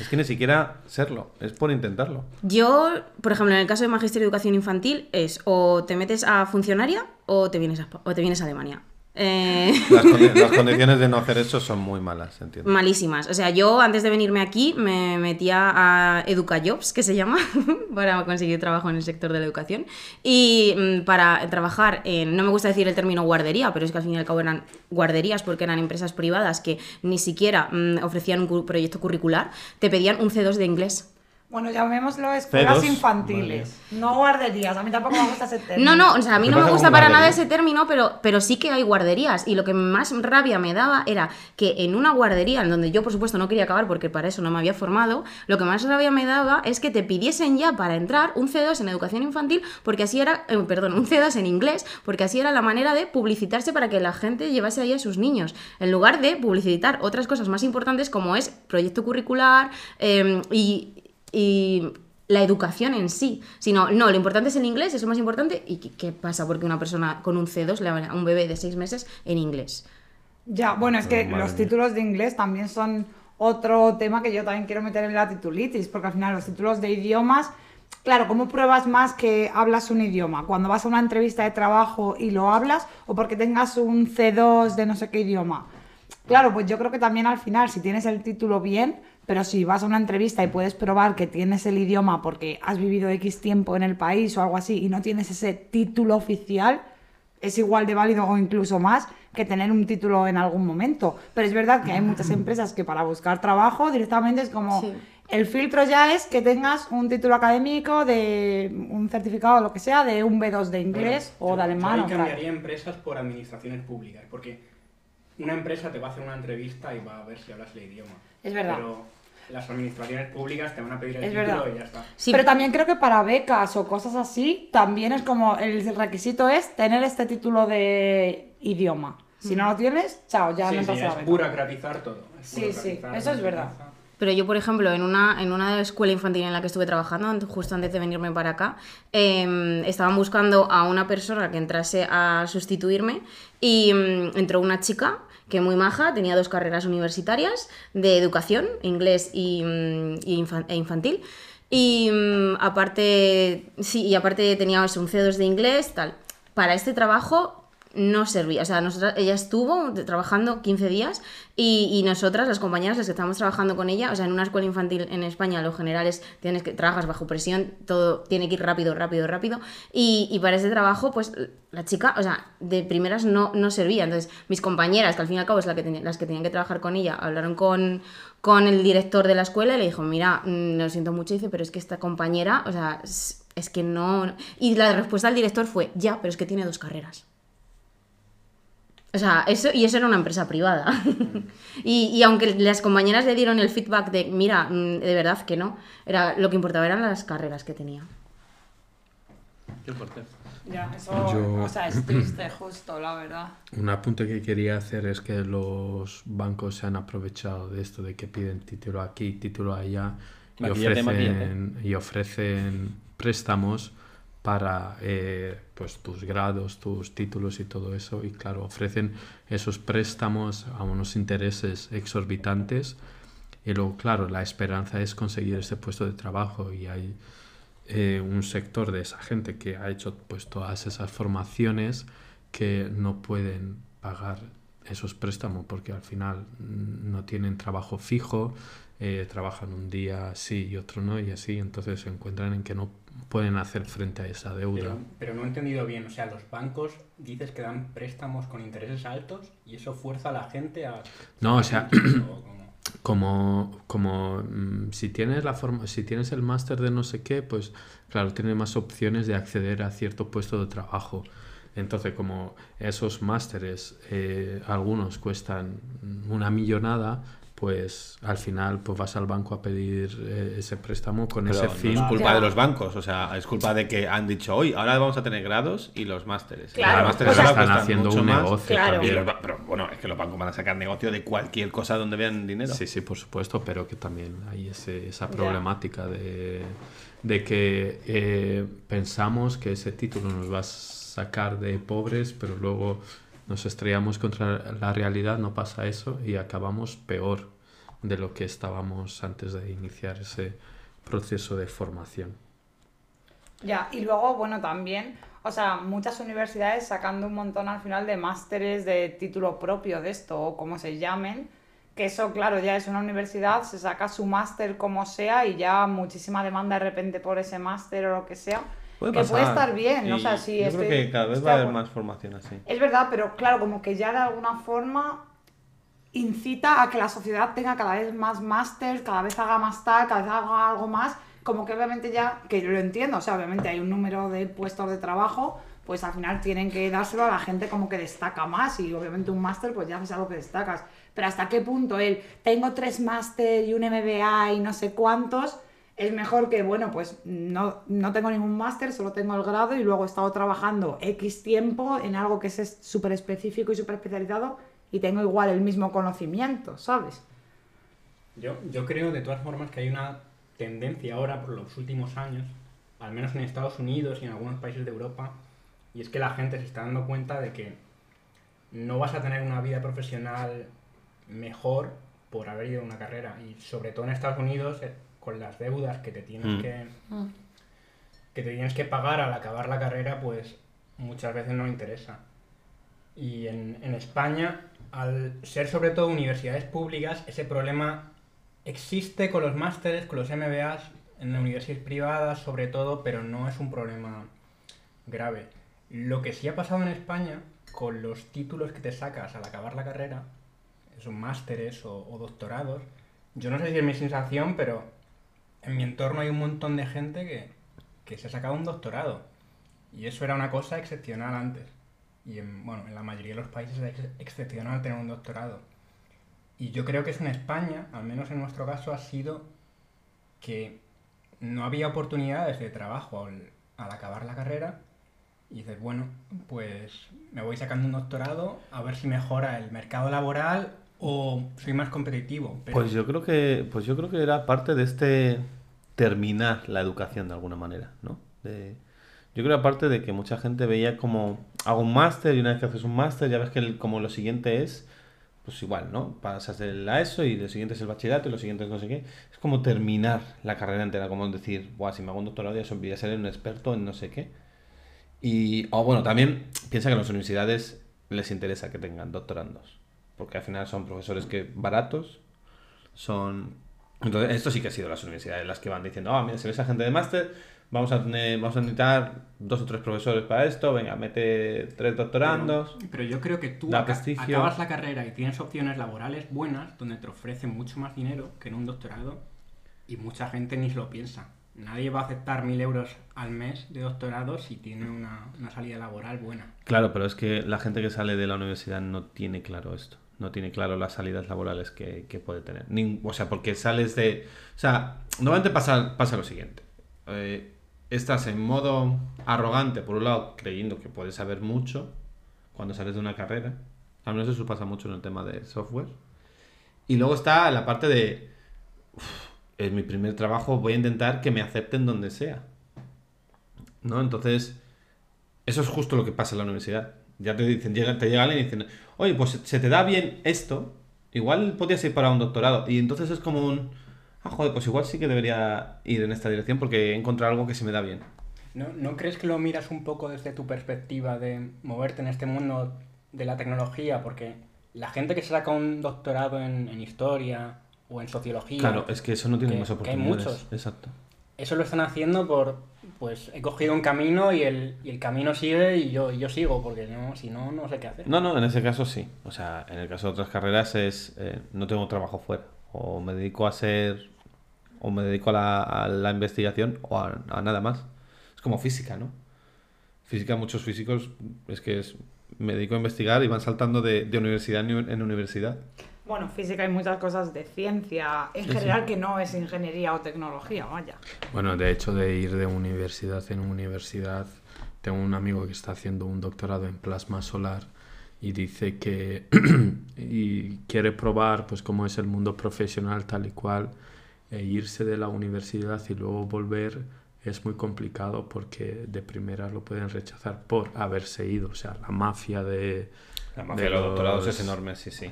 Es que ni siquiera serlo, es por intentarlo. Yo, por ejemplo, en el caso de Magisterio de Educación Infantil, es o te metes a funcionaria o te vienes a, o te vienes a Alemania. Eh, Las, condi- <laughs> las condiciones de no hacer eso son muy malas, entiendo. malísimas. O sea, yo antes de venirme aquí me metía a EducaJobs, que se llama, <laughs> para conseguir trabajo en el sector de la educación. Y mm, para trabajar en, no me gusta decir el término guardería, pero es que al fin y al cabo eran guarderías porque eran empresas privadas que ni siquiera mm, ofrecían un proyecto curricular, te pedían un C2 de inglés. Bueno, llamémoslo escuelas C2, infantiles, no guarderías. A mí tampoco me gusta ese término. No, no, o sea, a mí ¿Qué no me gusta para nada ese término, pero, pero sí que hay guarderías. Y lo que más rabia me daba era que en una guardería, en donde yo por supuesto no quería acabar porque para eso no me había formado, lo que más rabia me daba es que te pidiesen ya para entrar un C2 en educación infantil, porque así era, eh, perdón, un C2 en inglés, porque así era la manera de publicitarse para que la gente llevase ahí a sus niños, en lugar de publicitar otras cosas más importantes como es proyecto curricular eh, y- y la educación en sí, sino, no, lo importante es el inglés, es lo más importante, ¿y qué, qué pasa porque una persona con un C2 le va a un bebé de seis meses en inglés? Ya, bueno, es que los mía. títulos de inglés también son otro tema que yo también quiero meter en la titulitis, porque al final los títulos de idiomas, claro, ¿cómo pruebas más que hablas un idioma? Cuando vas a una entrevista de trabajo y lo hablas, o porque tengas un C2 de no sé qué idioma. Claro, pues yo creo que también al final, si tienes el título bien, pero si vas a una entrevista y puedes probar que tienes el idioma porque has vivido X tiempo en el país o algo así y no tienes ese título oficial, es igual de válido o incluso más que tener un título en algún momento. Pero es verdad que hay muchas empresas que para buscar trabajo directamente es como Sí. el filtro ya es que tengas un título académico de un certificado o lo que sea de un B2 de inglés Bueno, o de yo- alemán. Yo tal. cambiaría empresas por administraciones públicas, porque una empresa te va a hacer una entrevista y va a ver si hablas el idioma. Es verdad. Pero las administraciones públicas te van a pedir el Es título verdad. y ya está. Sí, Pero también creo que para becas o cosas así, también es como el requisito es tener este título de idioma. Si no lo tienes, chao, ya sí, no sí, entras a la es burocratizar todo. es Sí, sí, eso es verdad. Pero yo, por ejemplo, en una, en una escuela infantil en la que estuve trabajando, justo antes de venirme para acá, eh, estaban buscando a una persona que entrase a sustituirme y mm, entró una chica muy maja, tenía dos carreras universitarias de educación, inglés y, mm, e infantil. Y mm, aparte, sí, y aparte tenía un C2 de inglés, tal. Para este trabajo no servía. O sea, nosotras, ella estuvo trabajando 15 días y, y nosotras, las compañeras, las que estábamos trabajando con ella, o sea, en una escuela infantil en España, lo general es, tienes que, trabajas bajo presión, todo tiene que ir rápido, rápido, rápido. Y, y para ese trabajo, pues la chica, o sea, de primeras no, no servía. Entonces, mis compañeras, que al fin y al cabo es la que las que tenían que trabajar con ella, hablaron con, con el director de la escuela y le dijo, mira, mm, lo siento mucho, dice, pero es que esta compañera, o sea, es que no... Y la respuesta del director fue, ya, pero es que tiene dos carreras. O sea, eso, y eso era una empresa privada. <laughs> y, y aunque las compañeras le dieron el feedback de, mira, mm, de verdad que no, era, lo que importaba eran las carreras que tenía. Qué fuerte. Ya, eso, Yo- o sea, es triste, justo, la verdad. Un apunte que quería hacer es que los bancos se han aprovechado de esto, de que piden título aquí, título allá, y Maquillate, ofrecen, y ofrecen préstamos para eh, pues, tus grados, tus títulos y todo eso. Y claro, ofrecen esos préstamos a unos intereses exorbitantes. Y luego, claro, la esperanza es conseguir ese puesto de trabajo y hay eh, un sector de esa gente que ha hecho pues todas esas formaciones que no pueden pagar esos préstamos porque al final mm, no tienen trabajo fijo, eh, trabajan un día sí y otro no y así, entonces se encuentran en que no pueden hacer frente a esa deuda. Pero, pero no he entendido bien, o sea, los bancos dices que dan préstamos con intereses altos y eso fuerza a la gente a... No, o sea, <coughs> como, como mm, si tienes la forma, si tienes el máster de no sé qué, pues claro, tienes más opciones de acceder a cierto puesto de trabajo. Entonces, como esos másteres, eh, algunos cuestan una millonada, pues al final pues vas al banco a pedir eh, ese préstamo con Pero ese no fin. es culpa Ya. de los bancos, o sea, es culpa de que han dicho hoy, ahora vamos a tener grados y los másteres. Claro, los másteres o sea, ahora están haciendo un más. negocio Claro. También. los pero bueno, es que los bancos van a sacar negocio de cualquier cosa donde vean dinero. Sí, sí, por supuesto, pero que también hay ese- esa problemática de, de que eh, pensamos que ese título nos va a sacar de pobres, pero luego nos estrellamos contra la realidad, no pasa eso y acabamos peor de lo que estábamos antes de iniciar ese proceso de formación. Ya, y luego, bueno, también, o sea, muchas universidades sacando un montón al final de másteres de título propio de esto, o como se llamen, que eso, claro, ya es una universidad, se saca su máster como sea y ya muchísima demanda de repente por ese máster o lo que sea, Puede que puede estar bien, o sea, sí, Yo estoy- creo que cada vez va a haber más formación así. Es verdad, pero claro, como que ya de alguna forma incita a que la sociedad tenga cada vez más másters, cada vez haga más tal, cada vez haga algo más, como que obviamente ya, que yo lo entiendo, o sea, obviamente hay un número de puestos de trabajo, pues al final tienen que dárselo a la gente como que destaca más y obviamente un máster pues ya es algo que destacas. Pero hasta qué punto él, tengo tres máster y un MBA y no sé cuántos, es mejor que, bueno, pues no, no tengo ningún máster, solo tengo el grado y luego he estado trabajando X tiempo en algo que es súper específico y súper especializado y tengo igual el mismo conocimiento, ¿sabes? Yo, yo creo de todas formas que hay una tendencia ahora por los últimos años, al menos en Estados Unidos y en algunos países de Europa, y es que la gente se está dando cuenta de que no vas a tener una vida profesional mejor por haber ido a una carrera. Y sobre todo en Estados Unidos, eh, con las deudas que te tienes Mm. que que te tienes que pagar al acabar la carrera, pues muchas veces no interesa. Y en, en España, al ser sobre todo universidades públicas, ese problema existe con los másteres, con los MBAs, en universidades privadas sobre todo, pero no es un problema grave. Lo que sí ha pasado en España, con los títulos que te sacas al acabar la carrera, son másteres o, o doctorados, yo no sé si es mi sensación, pero en mi entorno hay un montón de gente que, que se ha sacado un doctorado. Y eso era una cosa excepcional antes. Y en, bueno, en la mayoría de los países es ex- excepcional tener un doctorado. Y yo creo que eso en España, al menos en nuestro caso, ha sido que no había oportunidades de trabajo al, al acabar la carrera. Y dices, bueno, pues me voy sacando un doctorado a ver si mejora el mercado laboral o soy más competitivo. Pero Pues yo creo que, pues yo creo que era parte de este terminar la educación de alguna manera, ¿no? De- yo creo aparte de que mucha gente veía como hago un máster y una vez que haces un máster ya ves que el- como lo siguiente es pues igual, ¿no? Pasas de la ESO y lo siguiente es el bachillerato y lo siguiente es no sé qué. Es como terminar la carrera entera, como decir, Buah, si me hago un doctorado ya voy a ser un experto en no sé qué. Y, o bueno, también piensa que a las universidades les interesa que tengan doctorandos, porque al final son profesores que baratos, son... Entonces, esto sí que ha sido las universidades las que van diciendo, ah, mira, si ves a gente de máster, vamos a, tener, vamos a necesitar dos o tres profesores para esto, venga, mete tres doctorandos. Pero, pero yo creo que tú Da aca- prestigio. acabas la carrera y tienes opciones laborales buenas donde te ofrecen mucho más dinero que en un doctorado y mucha gente ni se lo piensa. Nadie va a aceptar mil euros al mes de doctorado si tiene una, una salida laboral buena. Claro, pero es que la gente que sale de la universidad no tiene claro esto. No tiene claro las salidas laborales que, que puede tener. Nin- o sea, porque sales de... O sea, normalmente pasa, pasa lo siguiente. Eh, estás en modo arrogante, por un lado, creyendo que puedes saber mucho cuando sales de una carrera. Al menos eso pasa mucho en el tema de software. Y luego está la parte de... "Uf, es mi primer trabajo, voy a intentar que me acepten donde sea. ¿No? Entonces... Eso es justo lo que pasa en la universidad. Ya te dicen, llega, te llega alguien y dicen, oye, pues se te da bien esto, igual podrías ir para un doctorado. Y entonces es como un, ah, joder, pues igual sí que debería ir en esta dirección porque he encontrado algo que se me da bien. ¿No, ¿No crees que lo miras un poco desde tu perspectiva de moverte en este mundo de la tecnología? Porque la gente que se saca un doctorado en, en historia o en sociología. Claro, es que eso no tiene que- más que hay oportunidades. muchos. Exacto. Eso lo están haciendo por, pues he cogido un camino y el, y el camino sigue y yo, y yo sigo, porque no, si no, no sé qué hacer. No, no, en ese caso sí. O sea, en el caso de otras carreras es eh, no tengo trabajo fuera. O me dedico a ser. O me dedico a la, investigación o a, nada más. Es como física, ¿no? Física, muchos físicos es que es. Me dedico a investigar y van saltando de, de universidad en, uni- en universidad. Bueno, física hay muchas cosas de ciencia en general que no es ingeniería o tecnología, vaya. Bueno, de hecho, de ir de universidad en universidad, tengo un amigo que está haciendo un doctorado en plasma solar y dice que <clears throat> y quiere probar pues cómo es el mundo profesional tal y cual e irse de la universidad y luego volver es muy complicado porque de primera lo pueden rechazar por haberse ido, o sea, la mafia de La mafia de los doctorados es enorme, sí, sí.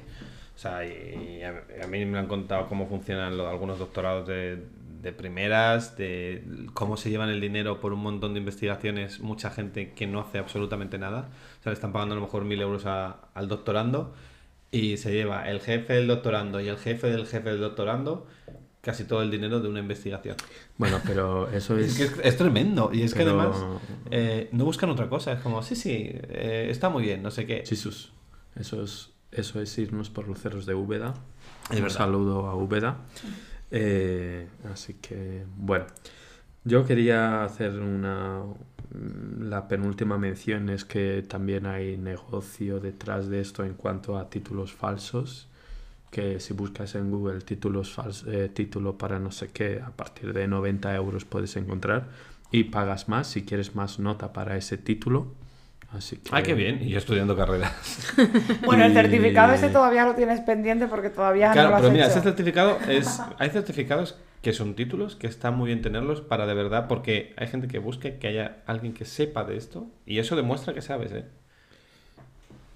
O sea, y, a, a mí me han contado cómo funcionan lo- algunos doctorados de, de primeras, de cómo se llevan el dinero por un montón de investigaciones, mucha gente que no hace absolutamente nada. O sea, le están pagando a lo mejor mil euros a- al doctorando y se lleva el jefe del doctorando y el jefe del jefe del doctorando casi todo el dinero de una investigación. Bueno, pero eso Es, es... que es, es tremendo. Y es que además eh, no buscan otra cosa. Es como, sí, sí, eh, está muy bien, no sé qué. Jesús, eso es, eso es irnos por los cerros de Úbeda. Un saludo a Úbeda. Eh, así que, bueno, yo quería hacer una... La penúltima mención es que también hay negocio detrás de esto en cuanto a títulos falsos, que si buscas en Google títulos fals- eh, título para no sé qué, a partir de 90 euros puedes encontrar y pagas más si quieres más nota para ese título. Así que... Ah, qué bien. Y yo estudiando carreras. <laughs> Bueno, el certificado ese todavía lo tienes pendiente porque todavía no lo has pero mira, hecho. ese certificado es. <laughs> Hay certificados que son títulos que está muy bien tenerlos para de verdad, porque hay gente que busque que haya alguien que sepa de esto y eso demuestra que sabes, ¿eh?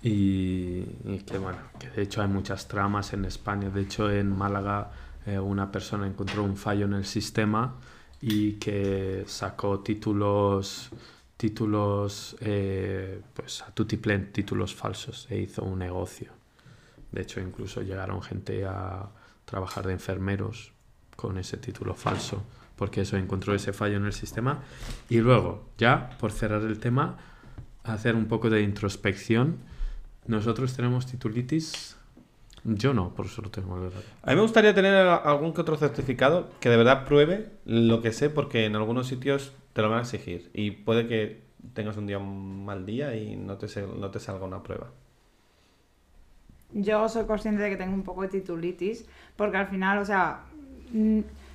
Y, y que bueno, que de hecho hay muchas tramas en España. De hecho, en Málaga eh, una persona encontró un fallo en el sistema y que sacó títulos, títulos, eh, pues a tutiplén, títulos falsos e hizo un negocio. De hecho, incluso llegaron gente a trabajar de enfermeros con ese título falso, porque eso encontró ese fallo en el sistema. Y luego, ya por cerrar el tema, hacer un poco de introspección. Nosotros tenemos titulitis. Yo no, por eso lo tengo, la verdad. A mí me gustaría tener algún que otro certificado que de verdad pruebe lo que sé, porque en algunos sitios te lo van a exigir y puede que tengas un día un mal día y no te, se- no te salga una prueba. Yo soy consciente de que tengo un poco de titulitis, porque al final, o sea,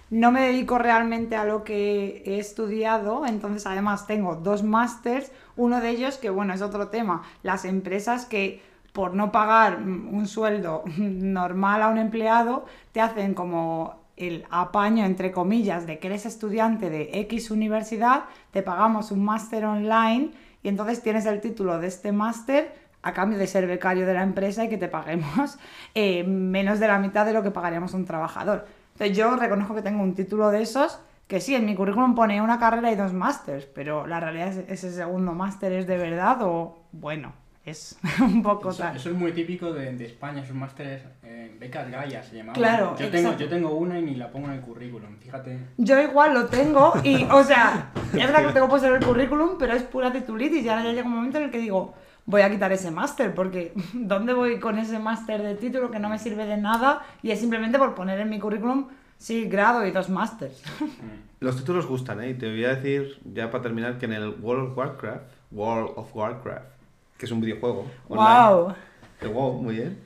no me dedico realmente a lo que he estudiado, entonces además tengo dos másters, uno de ellos que, bueno, es otro tema, las empresas que por no pagar un sueldo normal a un empleado, te hacen como el apaño, entre comillas, de que eres estudiante de X universidad, te pagamos un máster online y entonces tienes el título de este máster a cambio de ser becario de la empresa y que te paguemos <laughs> eh, menos de la mitad de lo que pagaríamos a un trabajador. Entonces yo reconozco que tengo un título de esos, que sí, en mi currículum pone una carrera y dos másters, pero la realidad es ese segundo máster es de verdad o bueno, es <laughs> un poco Eso, tal. eso es muy típico de, de España, esos másteres, eh, becas Gaia se llamaban. Claro, yo tengo, yo tengo una y ni la pongo en el currículum, fíjate. Yo igual lo tengo y, o sea, <laughs> es verdad que lo tengo puesto en el currículum, pero es pura titulitis y ahora ya llega un momento en el que digo, voy a quitar ese máster porque <laughs> ¿dónde voy con ese máster de título que no me sirve de nada y es simplemente por poner en mi currículum, sí, grado y dos másters? Los títulos gustan, ¿eh? Y te voy a decir, ya para terminar, que en el World of Warcraft, World of Warcraft, que es un videojuego online, ¡Wow! el WoW, muy bien,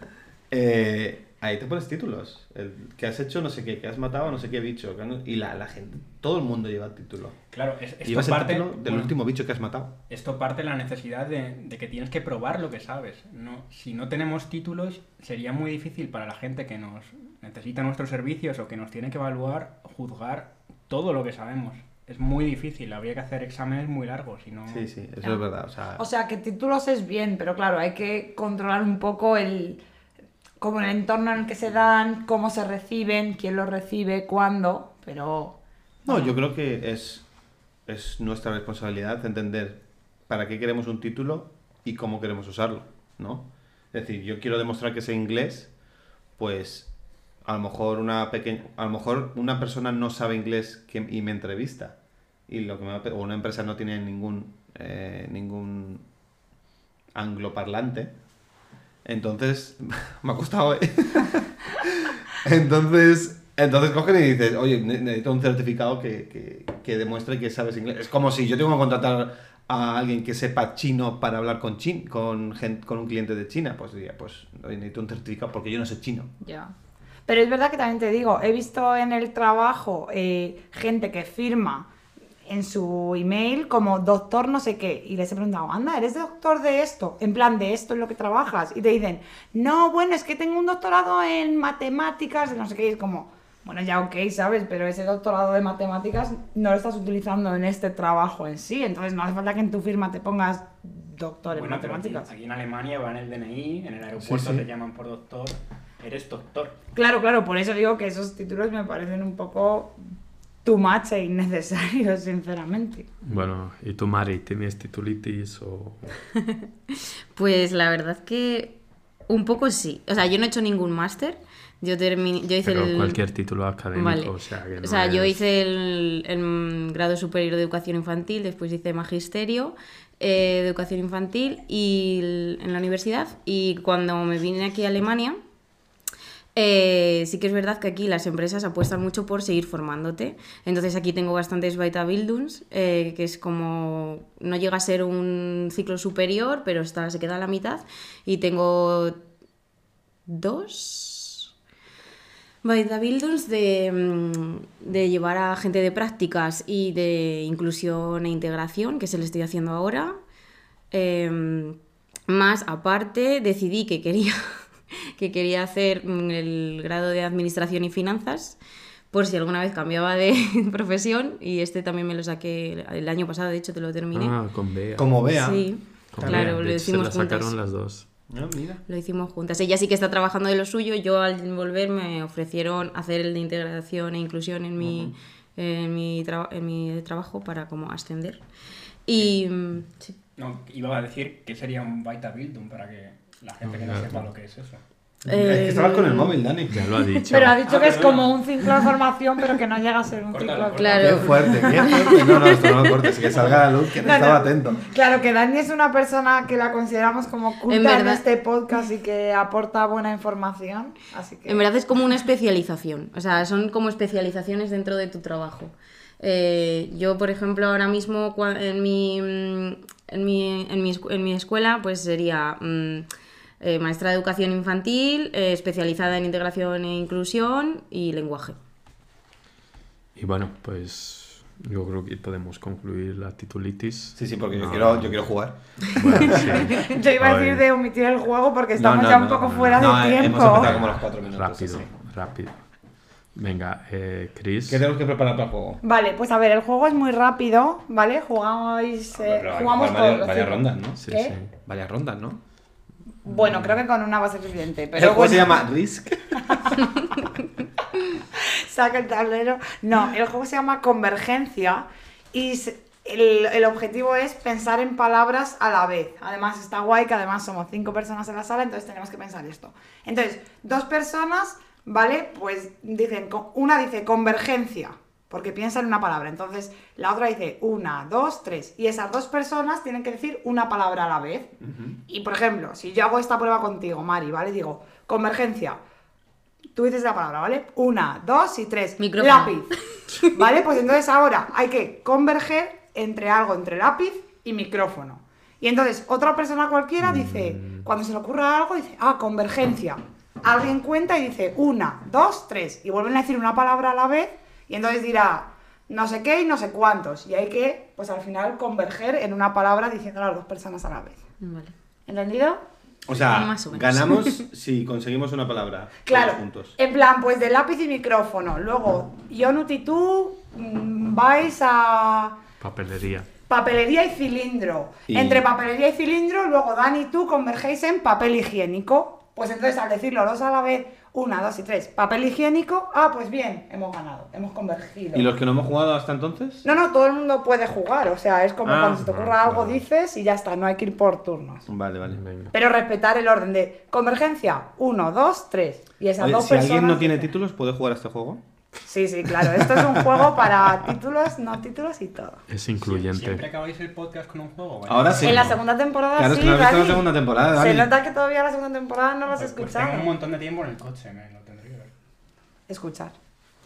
eh, ahí te pones títulos. El, que has hecho no sé qué, que has matado no sé qué bicho. no- y la, la gente, todo el mundo lleva el título. Claro, es, esto Llevas el parte, título del bueno, último bicho que has matado. esto parte de la necesidad de, de que tienes que probar lo que sabes. No, si no tenemos títulos, sería muy difícil para la gente que nos necesita nuestros servicios o que nos tiene que evaluar, juzgar todo lo que sabemos. Es muy difícil, habría que hacer exámenes muy largos, si no... Sí, sí, eso es verdad. O sea, O sea, que títulos es bien, pero claro, hay que controlar un poco el como el entorno en el que se dan, cómo se reciben, quién los recibe, cuándo, pero No, yo creo que es, es nuestra responsabilidad entender para qué queremos un título y cómo queremos usarlo, ¿no? Es decir, yo quiero demostrar que sé inglés, pues a lo mejor una pequeña, a lo mejor una persona no sabe inglés y me entrevista y lo que o una empresa no tiene ningún eh, ningún angloparlante, entonces <laughs> me ha costado. ¿eh? <laughs> entonces entonces cogen y dices, oye, ne- necesito un certificado que, que, que demuestre que sabes inglés. Es como si yo tengo que contratar a alguien que sepa chino para hablar con chin, con, con un cliente de China. Pues diría, pues necesito un certificado porque yo no sé chino. Ya. Pero es verdad que también te digo, he visto en el trabajo eh, gente que firma en su email como doctor no sé qué y les he preguntado, anda, ¿eres doctor de esto? En plan, de esto en lo que trabajas. Y te dicen, no, bueno, es que tengo un doctorado en matemáticas, de no sé qué. Y es como, bueno, ya ok, ¿sabes? Pero ese doctorado de matemáticas no lo estás utilizando en este trabajo en sí. Entonces no hace falta que en tu firma te pongas doctor en Bueno, matemáticas. aquí en Alemania van el DNI, en el aeropuerto sí. te llaman por doctor, eres doctor. Claro, claro, por eso digo que esos títulos me parecen un poco too much e innecesarios, <laughs> sinceramente. Bueno, ¿y tú, Mari, tienes titulitis o...? <laughs> Pues la verdad que un poco sí. O sea, yo no he hecho ningún máster. Yo terminé, yo hice Pero el cualquier título académico, Vale. o sea, que no O sea, yo hice el, el grado superior de educación infantil, después hice magisterio eh, de educación infantil y el- en la universidad. Y cuando me vine aquí a Alemania, eh, sí que es verdad que aquí las empresas apuestan mucho por seguir formándote. Entonces aquí tengo bastantes Weiterbildungs, eh, que es como, no llega a ser un ciclo superior, pero está, se queda a la mitad. Y tengo dos Weiterbildungs de, mm, de llevar a gente de prácticas y de inclusión e integración, que se le estoy haciendo ahora. Em, más aparte, decidí que quería, que quería hacer el grado de Administración y Finanzas, por si alguna vez cambiaba de <laughs> profesión, y este también me lo saqué el año pasado, de hecho te lo terminé. Ah, con Bea. Como vea. Sí, Con claro, Bea. lo De hecho, se hicimos la sacaron juntas. las dos. Ah, mira. Lo hicimos juntas. Ella sí que está trabajando de lo suyo. Yo al volver me ofrecieron hacer el de integración e inclusión en mi, en mi, en mi trabajo para como ascender. Y mm, sí. No, iba a decir que sería un Weiterbildung para que la gente que no sepa lo que es eso. Es que estabas con el móvil, Dani. Ya lo ha dicho. Pero ha dicho Ah, que es como un ciclo de formación, pero que no llega a ser un ciclo. córtalo. Claro. Qué fuerte, qué fuerte. No, no, esto no lo cortes, que salga a la luz, que no, No, estaba no. atento. Claro que Dani es una persona que la consideramos como culta En este podcast y que aporta buena información. Así que En verdad es como una especialización, o sea, son como especializaciones dentro de tu trabajo. Eh, yo, por ejemplo, ahora mismo cua- en mi, mm, en mi, en mi, en mi escuela, pues sería mm, eh, maestra de educación infantil, eh, especializada en integración e inclusión y lenguaje. Y bueno, pues yo creo que podemos concluir la titulitis. Sí, sí, porque yo No. quiero, yo quiero jugar. Bueno, sí. <laughs> yo iba a decir de omitir el juego porque estamos No, no, ya un no, poco no, fuera no, de eh, tiempo. Hemos empezado como los cuatro minutos. Rápido, sí. rápido. Venga, eh, Chris. ¿Qué tenemos que preparar para el juego? Vale, pues a ver, el juego es muy rápido, ¿vale? Jugamos, eh, que jugamos jugar varias, todos, varias sí. rondas, ¿no? Sí, ¿Qué? sí. Varias rondas, ¿no? Bueno, creo que con una va a ser suficiente. Pero el juego bueno, se llama Risk. <laughs> saca el tablero. No, el juego se llama Convergencia y el, el objetivo es pensar en palabras a la vez. Además está guay que además somos cinco personas en la sala, entonces tenemos que pensar esto. Entonces, dos personas, ¿vale? Pues dicen, una dice convergencia, porque piensa en una palabra. Entonces, la otra dice una, dos, tres. Y esas dos personas tienen que decir una palabra a la vez. Y por ejemplo, si yo hago esta prueba contigo, Mari, ¿vale? Digo, convergencia. Tú dices la palabra, ¿vale? Una, dos y tres. Micrófono. Lápiz. <laughs> ¿Vale? Pues entonces ahora hay que converger entre algo, entre lápiz y micrófono. Y entonces otra persona cualquiera dice, cuando se le ocurra algo, dice, ah, convergencia. Alguien cuenta y dice, una, dos, tres. Y vuelven a decir una palabra a la vez y entonces dirá, no sé qué y no sé cuántos. Y hay que, pues al final, converger en una palabra diciendo a las dos personas a la vez. Vale. ¿Entendido? O sea, Más o menos. ganamos <laughs> si conseguimos una palabra. Claro, todos juntos. en plan, pues de lápiz y micrófono. Luego, Yonut y tú mm, vais a Papelería. papelería y cilindro. Y- Entre papelería y cilindro, luego Dani y tú convergéis en papel higiénico. Pues entonces, al decirlo los a la vez, Una, dos y tres. Papel higiénico. Ah, pues bien, hemos ganado, hemos convergido. ¿Y los que no hemos jugado hasta entonces? No, no, todo el mundo puede jugar. O sea, es como Ah, cuando se te ocurra algo, vale. dices y ya está, no hay que ir por turnos. Vale, vale. Venga. Pero respetar el orden de convergencia. Uno, dos, tres. Y esas Oye, dos si personas. alguien no tiene títulos, ¿puede jugar a este juego? Sí, sí, claro. Esto es un juego para títulos, no títulos y todo. Es ¿Siempre incluyente. acabáis el podcast con un juego? Bueno, Ahora sí. En la segunda temporada Claro, es sí, que no has visto la segunda temporada, Se nota que todavía la segunda temporada no lo has Pues, pues escuchado. tengo un montón de tiempo en el coche, me lo tendré que ver. Escuchar.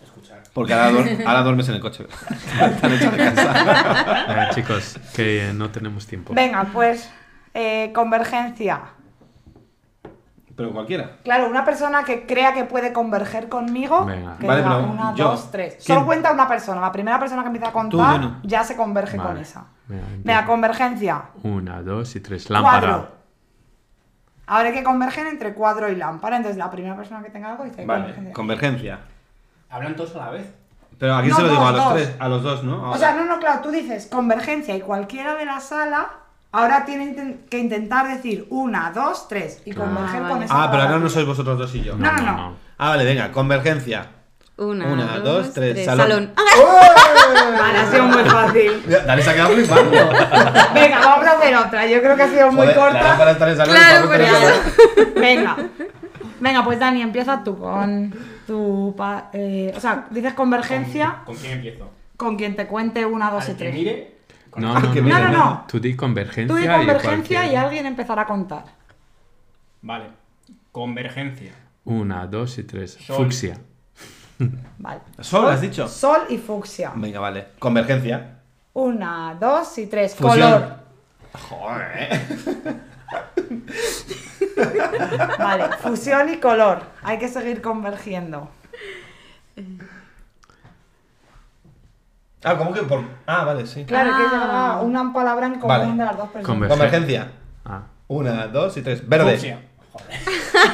Escuchar. Porque ahora, duer- ahora duermes en el coche. <laughs> Están hechos de casa. <laughs> Venga, chicos, que no tenemos tiempo. Venga, pues eh, convergencia. Pero cualquiera. Claro, una persona que crea que puede converger conmigo, Venga. que Vale, diga pero una, yo. dos, tres. ¿Quién? Solo cuenta una persona. La primera persona que empieza a contar ya se converge con esa. Venga, convergencia. Una, dos y tres. Lámpara. Cuadro. Ahora hay que convergen entre cuadro y lámpara. Entonces la primera persona que tenga algo dice Vale, convergencia. convergencia. Hablan todos a la vez. Pero aquí No, se lo digo dos, a los dos. tres, a los dos, ¿no? O sea, no, no, claro, tú dices convergencia y cualquiera de la sala ahora tiene inten- que intentar decir una, dos, tres y converger Ah, con vale. esa Ah, pero ahora no sois vosotros dos y yo. No, no, no. Ah, vale, venga, convergencia. Una, Una, dos, tres, salón. Salón. Vale, <laughs> ha sido muy fácil. Dani se ha quedado flipando. <laughs> Venga, vamos a hacer otra. Yo creo que ha sido muy Joder, la lámpara corta. está en el salón, Claro, por en eso. salón. Venga. Venga, pues Dani, empieza tú con tu... pa- eh, o sea, dices convergencia ¿Con, ¿con quién empiezo? con quien te cuente una, dos y Al que tres. mire. No, no, que no. Tú di convergencia. Tú di convergencia y, alguien empezará a contar. Vale. Convergencia. Una, dos y tres. Sol. Fucsia. Vale. Sol, has dicho. Sol y fucsia. Venga, vale. Convergencia. Una, dos y tres. Fusión. Color. Joder. <laughs> Vale, fusión y color. Hay que seguir convergiendo. Ah, ¿cómo que por.? Ah, vale, sí. Claro, que Ah. llegar a una palabra en común Vale. de las dos personas. Conver- Convergencia. Ah. Una, dos y tres. Verde. Fucsia. Joder.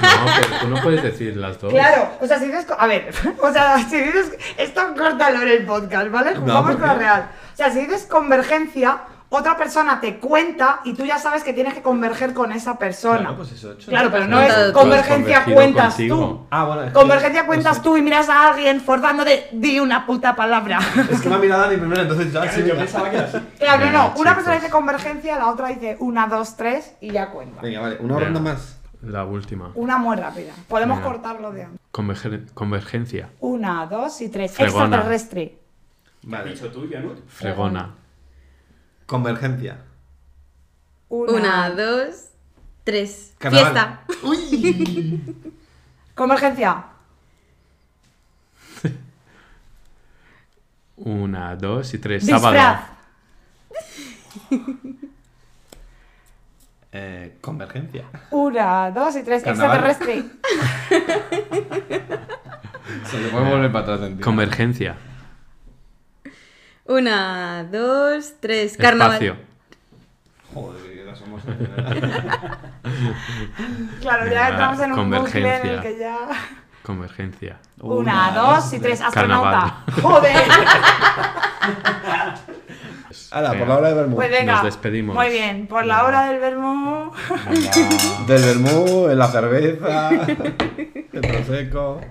No, pero tú no puedes decir las dos. Claro, o sea, si dices. co- A ver, <laughs> o sea, si dices. Esto córtalo en el podcast, ¿vale? Jugamos ¿por con la qué? real. O sea, si dices convergencia, otra persona te cuenta y tú ya sabes que tienes que converger con esa persona. Claro, pues eso he hecho. Claro, pero no es convergencia cuentas contigo. tú. Ah, bueno. es que- Convergencia cuentas tú y miras a alguien forzando de di una puta palabra. <laughs> Es que me ha mirado Dani primero, entonces ya. Claro, sí, yo pensaba que era así. Claro, no, Venga, no. Una persona dice convergencia, la otra dice una, dos, tres y ya cuenta. Venga, vale. Una Venga. ronda más. La última. Una muy rápida. Podemos Venga. cortarlo de antes. Converger- convergencia. Una, dos y tres. Fregona. Extraterrestre. ¿Has Vale. dicho tú, Janut? Fregona. Convergencia. Una, dos, tres. Carnaval. Fiesta. <laughs> Convergencia. Una, dos y tres. Disfraz. Sábado. <laughs> Eh, convergencia. Una, dos y tres. Carnaval. Extraterrestre. Se le puede volver para atrás en Convergencia. Una, dos, tres. Carnaval. Espacio. Joder, ya somos. <laughs> Claro, ya entramos en un bucle en el convergencia. que ya. Convergencia. Una, dos y tres. Astronauta. Carnaval. Joder. <laughs> Hala, por la hora de Bermú. Pues venga. Nos despedimos. Muy bien. Por la hora del vermú. Del Bermú, en la cerveza, <laughs> el prosecco.